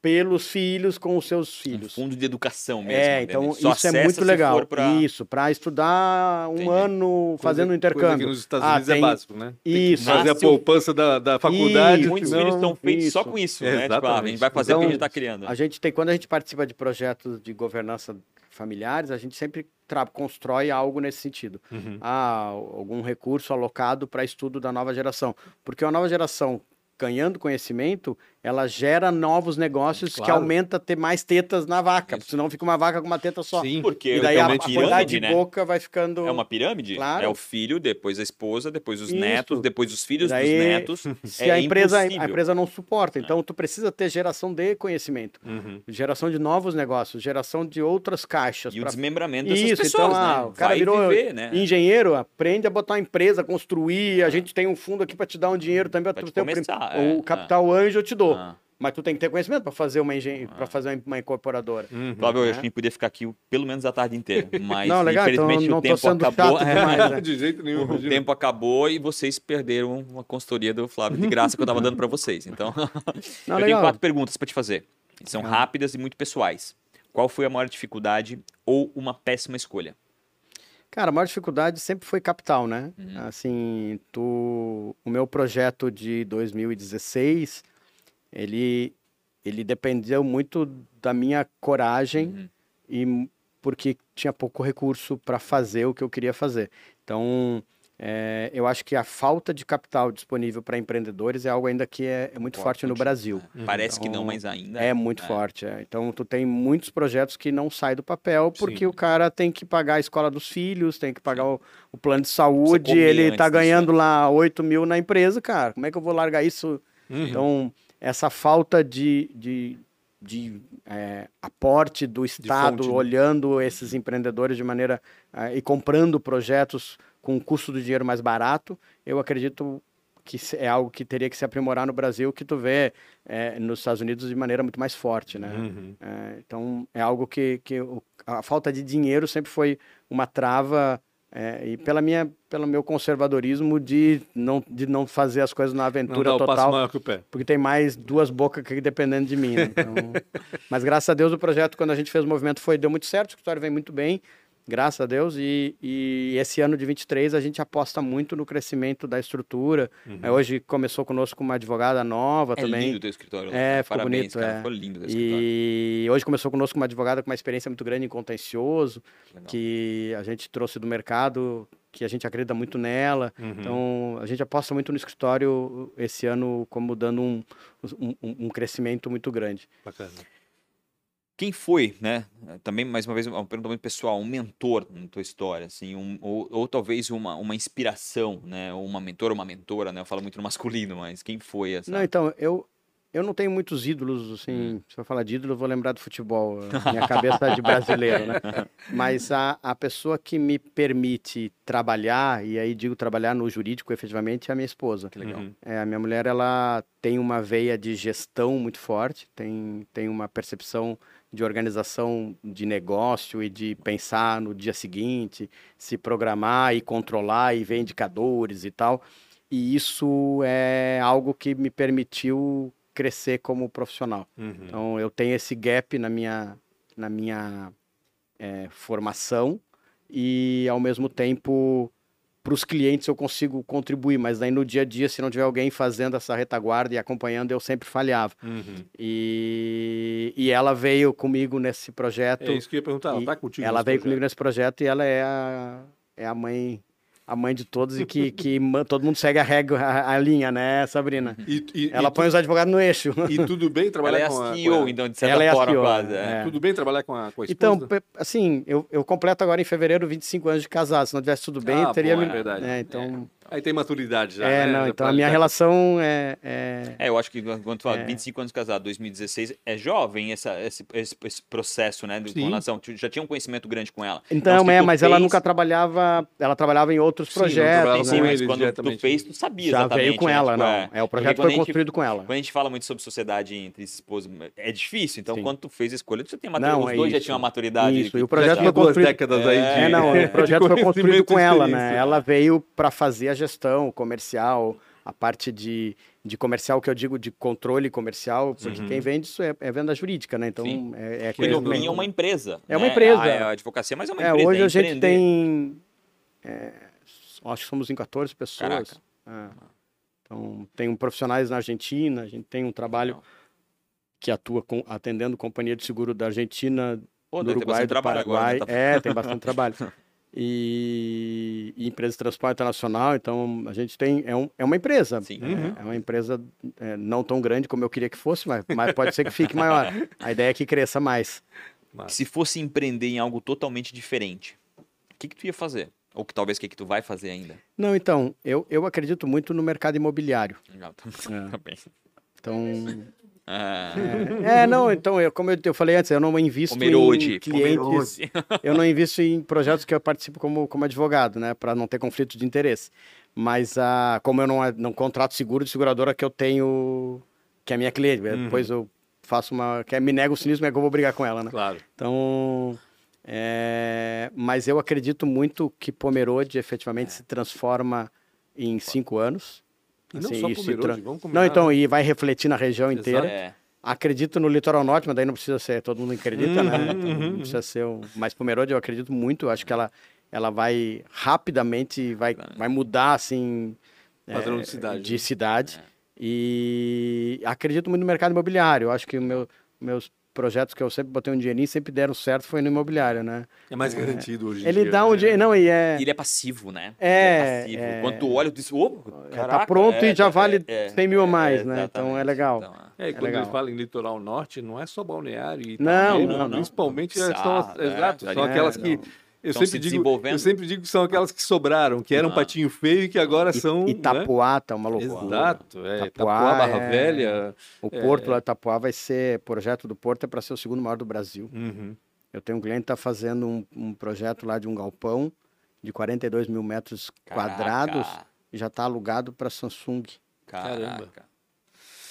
pelos filhos com os seus Um filhos. fundo de educação mesmo. É, então Só isso é muito legal. pra- Isso, para estudar um Entendi. ano fazendo um Coisa- Coisa que intercâmbio. nos Estados Ah, Unidos tem- é básico, né? Tem que Isso. fazer a poupança da, da faculdade. Isso, Muitos senão- filhos estão feitos só isso. com isso, né? Tipo, ah, a gente vai fazer o que a Então, gente tá criando. A gente tem, quando a gente participa de projetos de governança familiares, a gente sempre constrói algo nesse sentido. Uhum. Ah, algum recurso alocado para estudo da nova geração. Porque a nova geração, ganhando conhecimento, ela gera novos negócios que Claro. aumenta ter mais tetas na vaca. Isso. Senão fica uma vaca com uma teta só. Sim. Porque E daí é a, a quantidade de né? boca vai ficando... É uma pirâmide? Claro. É o filho, depois a esposa, depois os Isso. netos, depois os filhos Daí, dos netos. [laughs] Se é a, empresa, a impossível. empresa não suporta. Então, tu precisa ter geração de conhecimento. Uhum. Geração de novos negócios, geração de outras caixas. E o pra- desmembramento dessas Isso, pessoas, então, ah, né? o cara Vai virou viver, né? engenheiro, aprende a botar uma empresa, construir, a gente tem um fundo aqui para te dar um dinheiro também, para tu ter o, começar, é, o capital anjo eu te dou. Ah. Mas tu tem que ter conhecimento para fazer uma engen... para fazer uma- incorporadora. Uhum. Flávio, eu né? acho que a gente podia ficar aqui pelo menos a tarde inteira. [laughs] Mas Não, legal, então infelizmente não o tempo sendo acabou. chato É, demais, né? [laughs] De jeito nenhum. O tempo acabou e vocês perderam uma consultoria do Flávio de [laughs] graça que eu tava dando para vocês. Então, Não, eu tenho legal. quatro perguntas para te fazer. São Legal. rápidas e muito pessoais. Qual foi a maior dificuldade ou uma péssima escolha? Cara, a maior dificuldade sempre foi capital, né? Uhum. Assim, tu... o meu projeto de 2016, ele, ele dependeu muito da minha coragem Uhum. e porque tinha pouco recurso para fazer o que eu queria fazer. Então, é, eu acho que a falta de capital disponível para empreendedores é algo ainda que é, é muito forte no continua. Brasil. Parece que não, Então, mas ainda. É muito forte. é. Então, tu tem muitos projetos que não saem do papel porque Sim. o cara tem que pagar a escola dos filhos, tem que pagar o, o plano de saúde, ele tá disso, ganhando lá 8 mil na empresa, cara. Como é que eu vou largar isso? Uhum. Então, essa falta de, de, de é, aporte do Estado, fonte, né? olhando esses empreendedores de maneira. ah, e comprando projetos com um custo do dinheiro mais barato, eu acredito que é algo que teria que se aprimorar no Brasil, que tu vê é, nos Estados Unidos de maneira muito mais forte, né? Uhum. É, então, é algo que, que a falta de dinheiro sempre foi uma trava, é, e pela minha, pelo meu conservadorismo de não, de não fazer as coisas na Não aventura dá o passo total, maior que o pé. porque tem mais duas bocas aqui dependendo de mim. né? Então, [laughs] mas graças a Deus o projeto, quando a gente fez o movimento, foi deu muito certo, o escritório vem muito bem, graças a Deus. E, e esse ano de 23 a gente aposta muito no crescimento da estrutura. É, hoje começou conosco uma advogada nova É também. lindo o teu escritório. É, ficou Parabéns, bonito, cara. é. Ficou lindo o teu escritório. E hoje começou conosco uma advogada com uma experiência muito grande em contencioso, Legal. que a gente trouxe do mercado, que a gente acredita muito nela. Uhum. Então, a gente aposta muito no escritório esse ano como dando um, um, um crescimento muito grande. Bacana. Quem foi, né? Também, mais uma vez, uma pergunta muito pessoal, um mentor na tua história, assim, um, ou, ou talvez uma, uma inspiração, né? Ou uma mentora, uma mentora, né? Eu falo muito no masculino, mas quem foi essa? Não, então, eu, eu não tenho muitos ídolos, assim, se eu falar de ídolo, eu vou lembrar do futebol, [laughs] minha cabeça é de brasileiro, né? Mas a, a pessoa que me permite trabalhar, e aí digo trabalhar no jurídico, efetivamente, é a minha esposa. Que legal. Uhum. É, a minha mulher, ela tem uma veia de gestão muito forte, tem, tem uma percepção de organização de negócio e de pensar no dia seguinte, se programar e controlar e ver indicadores e tal. E isso é algo que me permitiu crescer como profissional. Uhum. Então eu tenho esse gap na minha, na minha é, formação e ao mesmo tempo para os clientes eu consigo contribuir, mas daí no dia a dia, se não tiver alguém fazendo essa retaguarda e acompanhando, eu sempre falhava. Uhum. E, e ela veio comigo nesse projeto. É isso que eu ia perguntar. Ela E tá contigo ela veio projeto? comigo nesse projeto e ela é a, é a mãe a mãe de todos e que, que todo mundo segue a regra, a, a linha, né, Sabrina? E, e- Ela e põe os advogados no eixo. tu- e tudo bem [laughs] Ela trabalhar é a com a, CEO, a- então, de certa Ela é a forma, CEO, quase. é. é. Tudo bem trabalhar com a, com a esposa? Então, assim, eu, eu completo agora em fevereiro 25 anos de casado. Se não tivesse tudo bem, Ah, teria. bom, é verdade. É, então, Aí tem maturidade já, é, né? não, Já então a minha lidar. relação é, é- É, eu acho que quando tu fala É. 25 anos casado, 2016, é jovem essa, esse, esse, esse processo, né, de relação. Tu já tinha um conhecimento grande com ela. Então, o que é, mas ela fez- nunca trabalhava. Ela trabalhava em outros Sim, não projetos. Sim, com né? mas quando tu fez, tu sabia Já exatamente. veio com né? ela, Tipo, não. é. É, o projeto foi gente- construído com ela. Quando a gente fala muito sobre sociedade entre esposos, é difícil. Então, Sim. quando tu fez a escolha, tu já tem Não, maturidade. Os é dois já tinham uma maturidade. Isso, e o Já projeto tinha foi duas construído. décadas aí de... É, não, o [laughs] projeto foi construído com ela, né? Ela veio para fazer a gestão comercial, a parte de, de comercial que eu digo de controle comercial, porque quem vende isso é, é venda jurídica, né? Então Sim. é, é no fim é uma empresa. É uma né? empresa. A, a advocacia, mas é uma É, empresa. hoje é a gente tem. é, acho que somos em 14 pessoas. É. Então, tem um profissionais na Argentina, a gente tem um trabalho Legal. que atua com, atendendo companhia de seguro da Argentina, Pô, do Uruguai, bastante do trabalho agora, Paraguai. né? Tá- É, [laughs] tem bastante trabalho. E, e empresa de transporte internacional, então a gente tem. É, um, é uma empresa. Sim. É, é uma empresa é, não tão grande como eu queria que fosse, mas, mas pode ser que fique maior. A ideia é que cresça mais. Se fosse empreender em algo totalmente diferente, o que, que tu ia fazer? Ou que talvez o que, que tu vai fazer ainda? Não, então, eu, eu acredito muito no mercado imobiliário. Legal, tá, É. [laughs] tá bem. Então, Ah, É, não, então, eu, como eu, eu falei antes, eu não invisto Pomerode, em clientes, Pomerode. eu não invisto em projetos que eu participo como, como advogado, né, para não ter conflito de interesse. Mas, ah, como eu não, não contrato seguro de seguradora que eu tenho, que é minha cliente, depois eu faço uma, que é, me nego o cinismo, é que eu vou brigar com ela, né? Claro. Então, é, mas eu acredito muito que Pomerode efetivamente se transforma em cinco anos. E não Assim, só Pomerode, tra- vamos combinar. Não, então, e vai refletir na região Exato. inteira. É, Acredito no litoral norte, mas daí não precisa ser, todo mundo acredita, né? Uhum, Então, uhum, não precisa ser o... Mas Pomerode eu acredito muito, eu acho que ela, ela vai rapidamente, vai, vai mudar, assim... Padrão é, de cidade, De né? cidade. E acredito muito no mercado imobiliário, eu acho que o meu, meus projetos que eu sempre botei um dinheirinho sempre deram certo foi no imobiliário, né? É mais garantido hoje em Ele dia, dá um né? dinheiro, não, e é... ele é passivo, né? É, Ele passivo. é. Quando tu olha, tu diz, ô, É, caraca, tá pronto e já tá- vale 100 mil a mais, né? Então é legal. Então, é. É, e quando legal. eles falam em litoral norte, não é só balneário e Não, Itapevi, não, não. Principalmente Sarra, são, as- né? exato, são É, aquelas não. Eu sempre, se digo, eu sempre digo que são aquelas que sobraram, que eram Ah. patinho feio e que agora são. né? Itapuá tá uma loucura. Exato, é. Itapuá Itapuá, Barra é- Velha. O Porto lá de Itapuá vai ser, o projeto do Porto é para ser o segundo maior do Brasil. Uhum. Eu tenho um cliente que está fazendo um, um projeto lá de um galpão de 42 mil metros Caraca, quadrados e já está alugado para Samsung. Caramba. Caraca.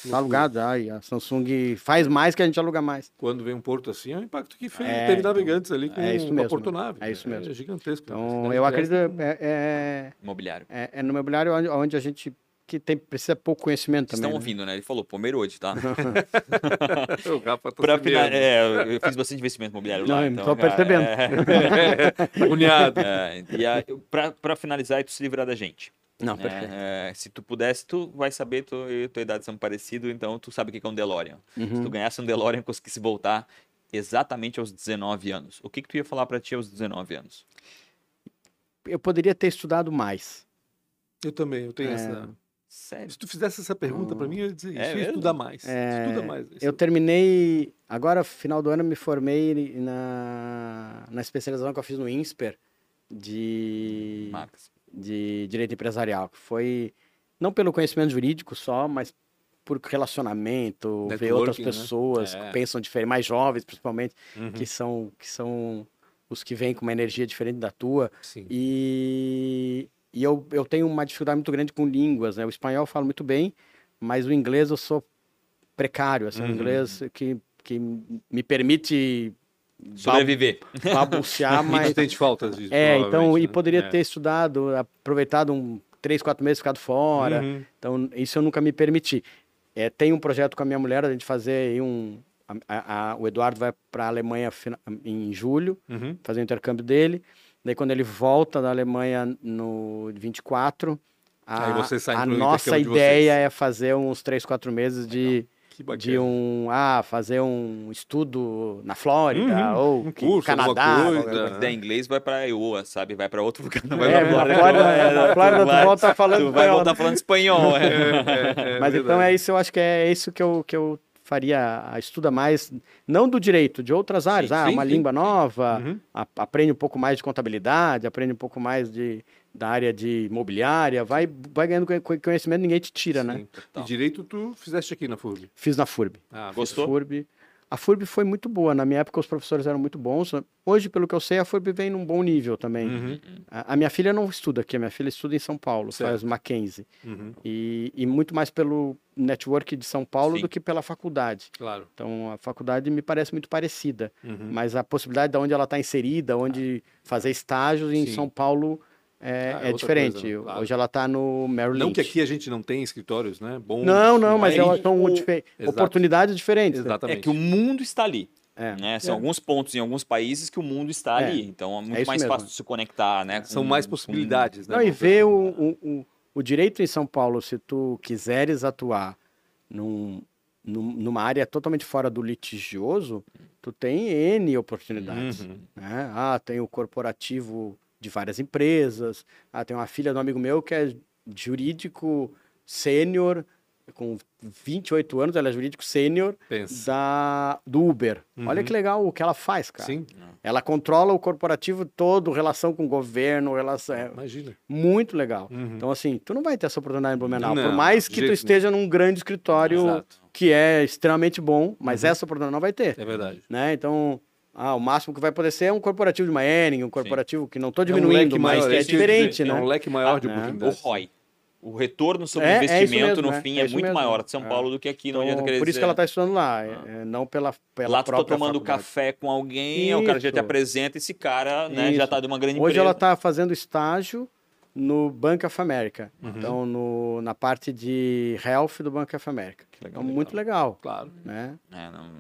Está alugado já, e a Samsung faz mais que a gente aluga mais. Quando vem um porto assim, é o impacto que fez. É, teve então, navegantes ali com, é isso com a mesmo, Portonave. é isso mesmo. É gigantesco. Então, Cidade eu acredito Dresden. é, é, Imobiliário. é, é no imobiliário onde, onde a gente que tem, precisa pouco conhecimento Vocês também. estão né? ouvindo, né? Ele falou Pomerode, tá? [laughs] o Rafa tá pra final... é, eu fiz bastante investimento imobiliário lá. Não, eu então, percebendo. É, [laughs] Tá agoniado. é, e a, pra, pra finalizar e tu se livrar da gente. Não, né? perfeito. É, se tu pudesse, tu vai saber, tu e tua idade são parecidos, então tu sabe o que é um DeLorean. Se Uhum. tu ganhasse um DeLorean e conseguisse voltar exatamente aos 19 anos, o que que tu ia falar pra ti aos 19 anos? Eu poderia ter estudado mais. Eu também, eu tenho É. essa. Sério? Se tu fizesse essa pergunta pra mim, eu ia dizer isso. É ia mesmo? estudar mais. É, Estuda mais. Eu terminei. Agora, final do ano, eu me formei na, na especialização que eu fiz no INSPER de, Marcos. De direito empresarial. que Foi não pelo conhecimento jurídico só, mas por relacionamento, ver outras Networking, né? pessoas É. que pensam diferente, mais jovens principalmente, Uhum. que são que são os que vêm com uma energia diferente da tua. Sim. E, e eu, eu tenho uma dificuldade muito grande com línguas, né? O espanhol eu falo muito bem, mas o inglês eu sou precário, assim, Uhum. o inglês que, que me permite Sobreviver. ba- babucear, [laughs] Mas sente faltas disso. É, então, e né? poderia É. ter estudado, aproveitado um três, quatro meses, ficado fora. Uhum. Então, isso eu nunca me permiti. É, tem um projeto com a minha mulher, a gente fazer aí um. a- a- o Eduardo vai para a Alemanha em julho, Uhum. fazer o intercâmbio dele. Daí, quando ele volta da Alemanha no 24, a, a nossa ideia é fazer uns 3, 4 meses de, bacana. De um. Ah, fazer um estudo na Flórida, Uhum, ou um curso, Canadá. coisa. É. Se der inglês, vai pra Iowa, sabe? Vai pra outro [laughs] lugar. Não vai É, pra na Flórida. É, na Flórida tu vai- volta falando Tu vai voltar falando espanhol. [laughs] é. É, é, Mas então é isso, eu acho que é isso que eu, que eu faria, a estuda mais, não do direito, de outras áreas. ah, sim, uma sim. língua nova, Uhum. a- aprende um pouco mais de contabilidade, aprende um pouco mais de, da área de imobiliária, vai, vai ganhando conhe- conhecimento, ninguém te tira, né? Sim. E direito tu fizeste aqui na FURB. Fiz na FURB. Ah, Gostou? FURB. A FURB foi muito boa. Na minha época, os professores eram muito bons. Hoje, pelo que eu sei, a FURB vem num bom nível também. Uhum. A, a minha filha não estuda aqui, a minha filha estuda em São Paulo, Certo. faz Mackenzie. Uhum. E, e muito mais pelo network de São Paulo Sim. do que pela faculdade. Claro. Então, a faculdade me parece muito parecida. Uhum. Mas a possibilidade de onde ela está inserida, onde fazer estágios em Sim. São Paulo é, Ah, é é diferente. coisa, né? Claro. Hoje ela está no Merrill Não que aqui a gente não tenha escritórios, né? Bons, Não, não, mas é elas são O- oportunidades diferentes. né? É Exatamente. que o mundo está ali. É. Né? São É. alguns pontos em alguns países que o mundo está É. ali. Então é muito É isso mais mesmo. fácil de se conectar, né? São com- mais com- possibilidades, né? Não, e ver o, aprofundar. o, o, o direito em São Paulo, se tu quiseres atuar num, num- numa área totalmente fora do litigioso, tu tem N oportunidades. Uhum. né? Ah, tem o corporativo de várias empresas. Ah, tem uma filha do amigo meu que é jurídico sênior, com 28 anos, ela é jurídico sênior da, do Uber. Olha Uhum. que legal o que ela faz, cara. Sim, Ela controla o corporativo todo, relação com o governo, relação... é imagina. muito legal. Uhum. Então, assim, tu não vai ter essa oportunidade em Blumenau. Não, por mais que tu esteja num grande escritório Exato. que é extremamente bom, mas Uhum. essa oportunidade não vai ter. É verdade. Né? Então, ah, o máximo que vai poder ser é um corporativo de Ering, um corporativo que não estou É um diminuindo, mas maior, que é isso ia diferente, dizer, né? É um leque maior de Ah, né? O oportunidades. ROI. O retorno sobre É, é isso investimento mesmo, no é. fim É é, isso muito mesmo. maior de São É. Paulo do que aqui. Não Então, adianta querer por isso dizer. que ela está estudando lá, é- é não pela, pela Lá tu tá própria tomando faculdade. café com alguém, o cara já te Isso. apresenta, esse cara né, já Isso. tá de uma grande Hoje empresa. ela está fazendo estágio no Bank of America. Uhum. Então, no, na parte de health do Bank of America. legal, então, muito legal. Claro. Né? É, não-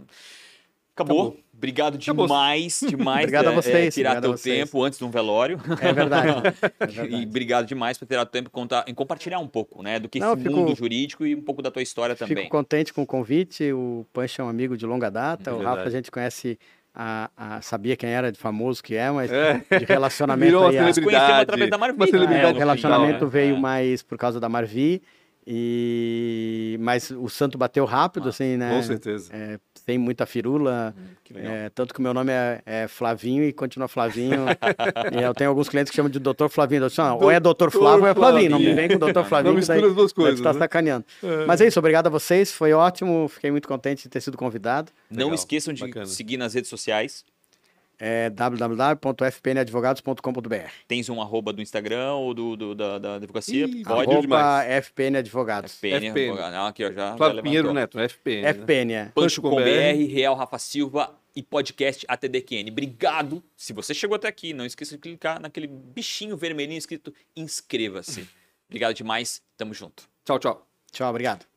Acabou. Acabou. Obrigado Acabou. demais, [laughs] demais. Obrigado a é, vocês, é, tirar obrigado a teu vocês. tempo antes de um velório. É verdade. [laughs] É E verdade. obrigado demais por tirar o tempo contar, em compartilhar um pouco, né? Do que Não, esse fico- mundo jurídico e um pouco da tua história também. Fico contente com o convite. O Pancho é um amigo de longa data. o Verdade. Rafa a gente conhece, a, a- sabia quem era de famoso que é, mas É. de relacionamento Virou uma aí, a- Nós conhecemos celebridade. através da Marvi, Uma né? É, o relacionamento digital, né? veio É. mais por causa da Marvi. E mas o santo bateu rápido, Ah, assim, né? Com certeza. É, tem muita firula. Que. É, tanto que o meu nome é, é Flavinho e continua Flavinho. [laughs] e eu tenho alguns clientes que chamam de Doutor Flavinho. Eu disse, não, ou é Doutor Flávio ou é Flavinho. Não me vem com Doutor Flavinho. Não mistura as duas coisas. tá né? sacaneando. Mas é isso, obrigado a vocês. Foi ótimo. Fiquei muito contente de ter sido convidado. Não Legal, esqueçam de bacana. seguir nas redes sociais. É www.fpnadvogados.com.br. Tens um arroba do Instagram ou do, do- da, da advocacia? Ih, Pode. Arroba Arroba FPN Advogados. FPN. FPN. advogado. Não, aqui, ó, já, já Flávio Pinheiro. Neto, FPN. né? FPN, é. Pancho com Pancho com BR, Real Rafa Silva e podcast ATDQN. Obrigado. Se você chegou até aqui, não esqueça de clicar naquele bichinho vermelhinho escrito inscreva-se. Obrigado demais. Tamo junto. Tchau, tchau. Tchau, obrigado.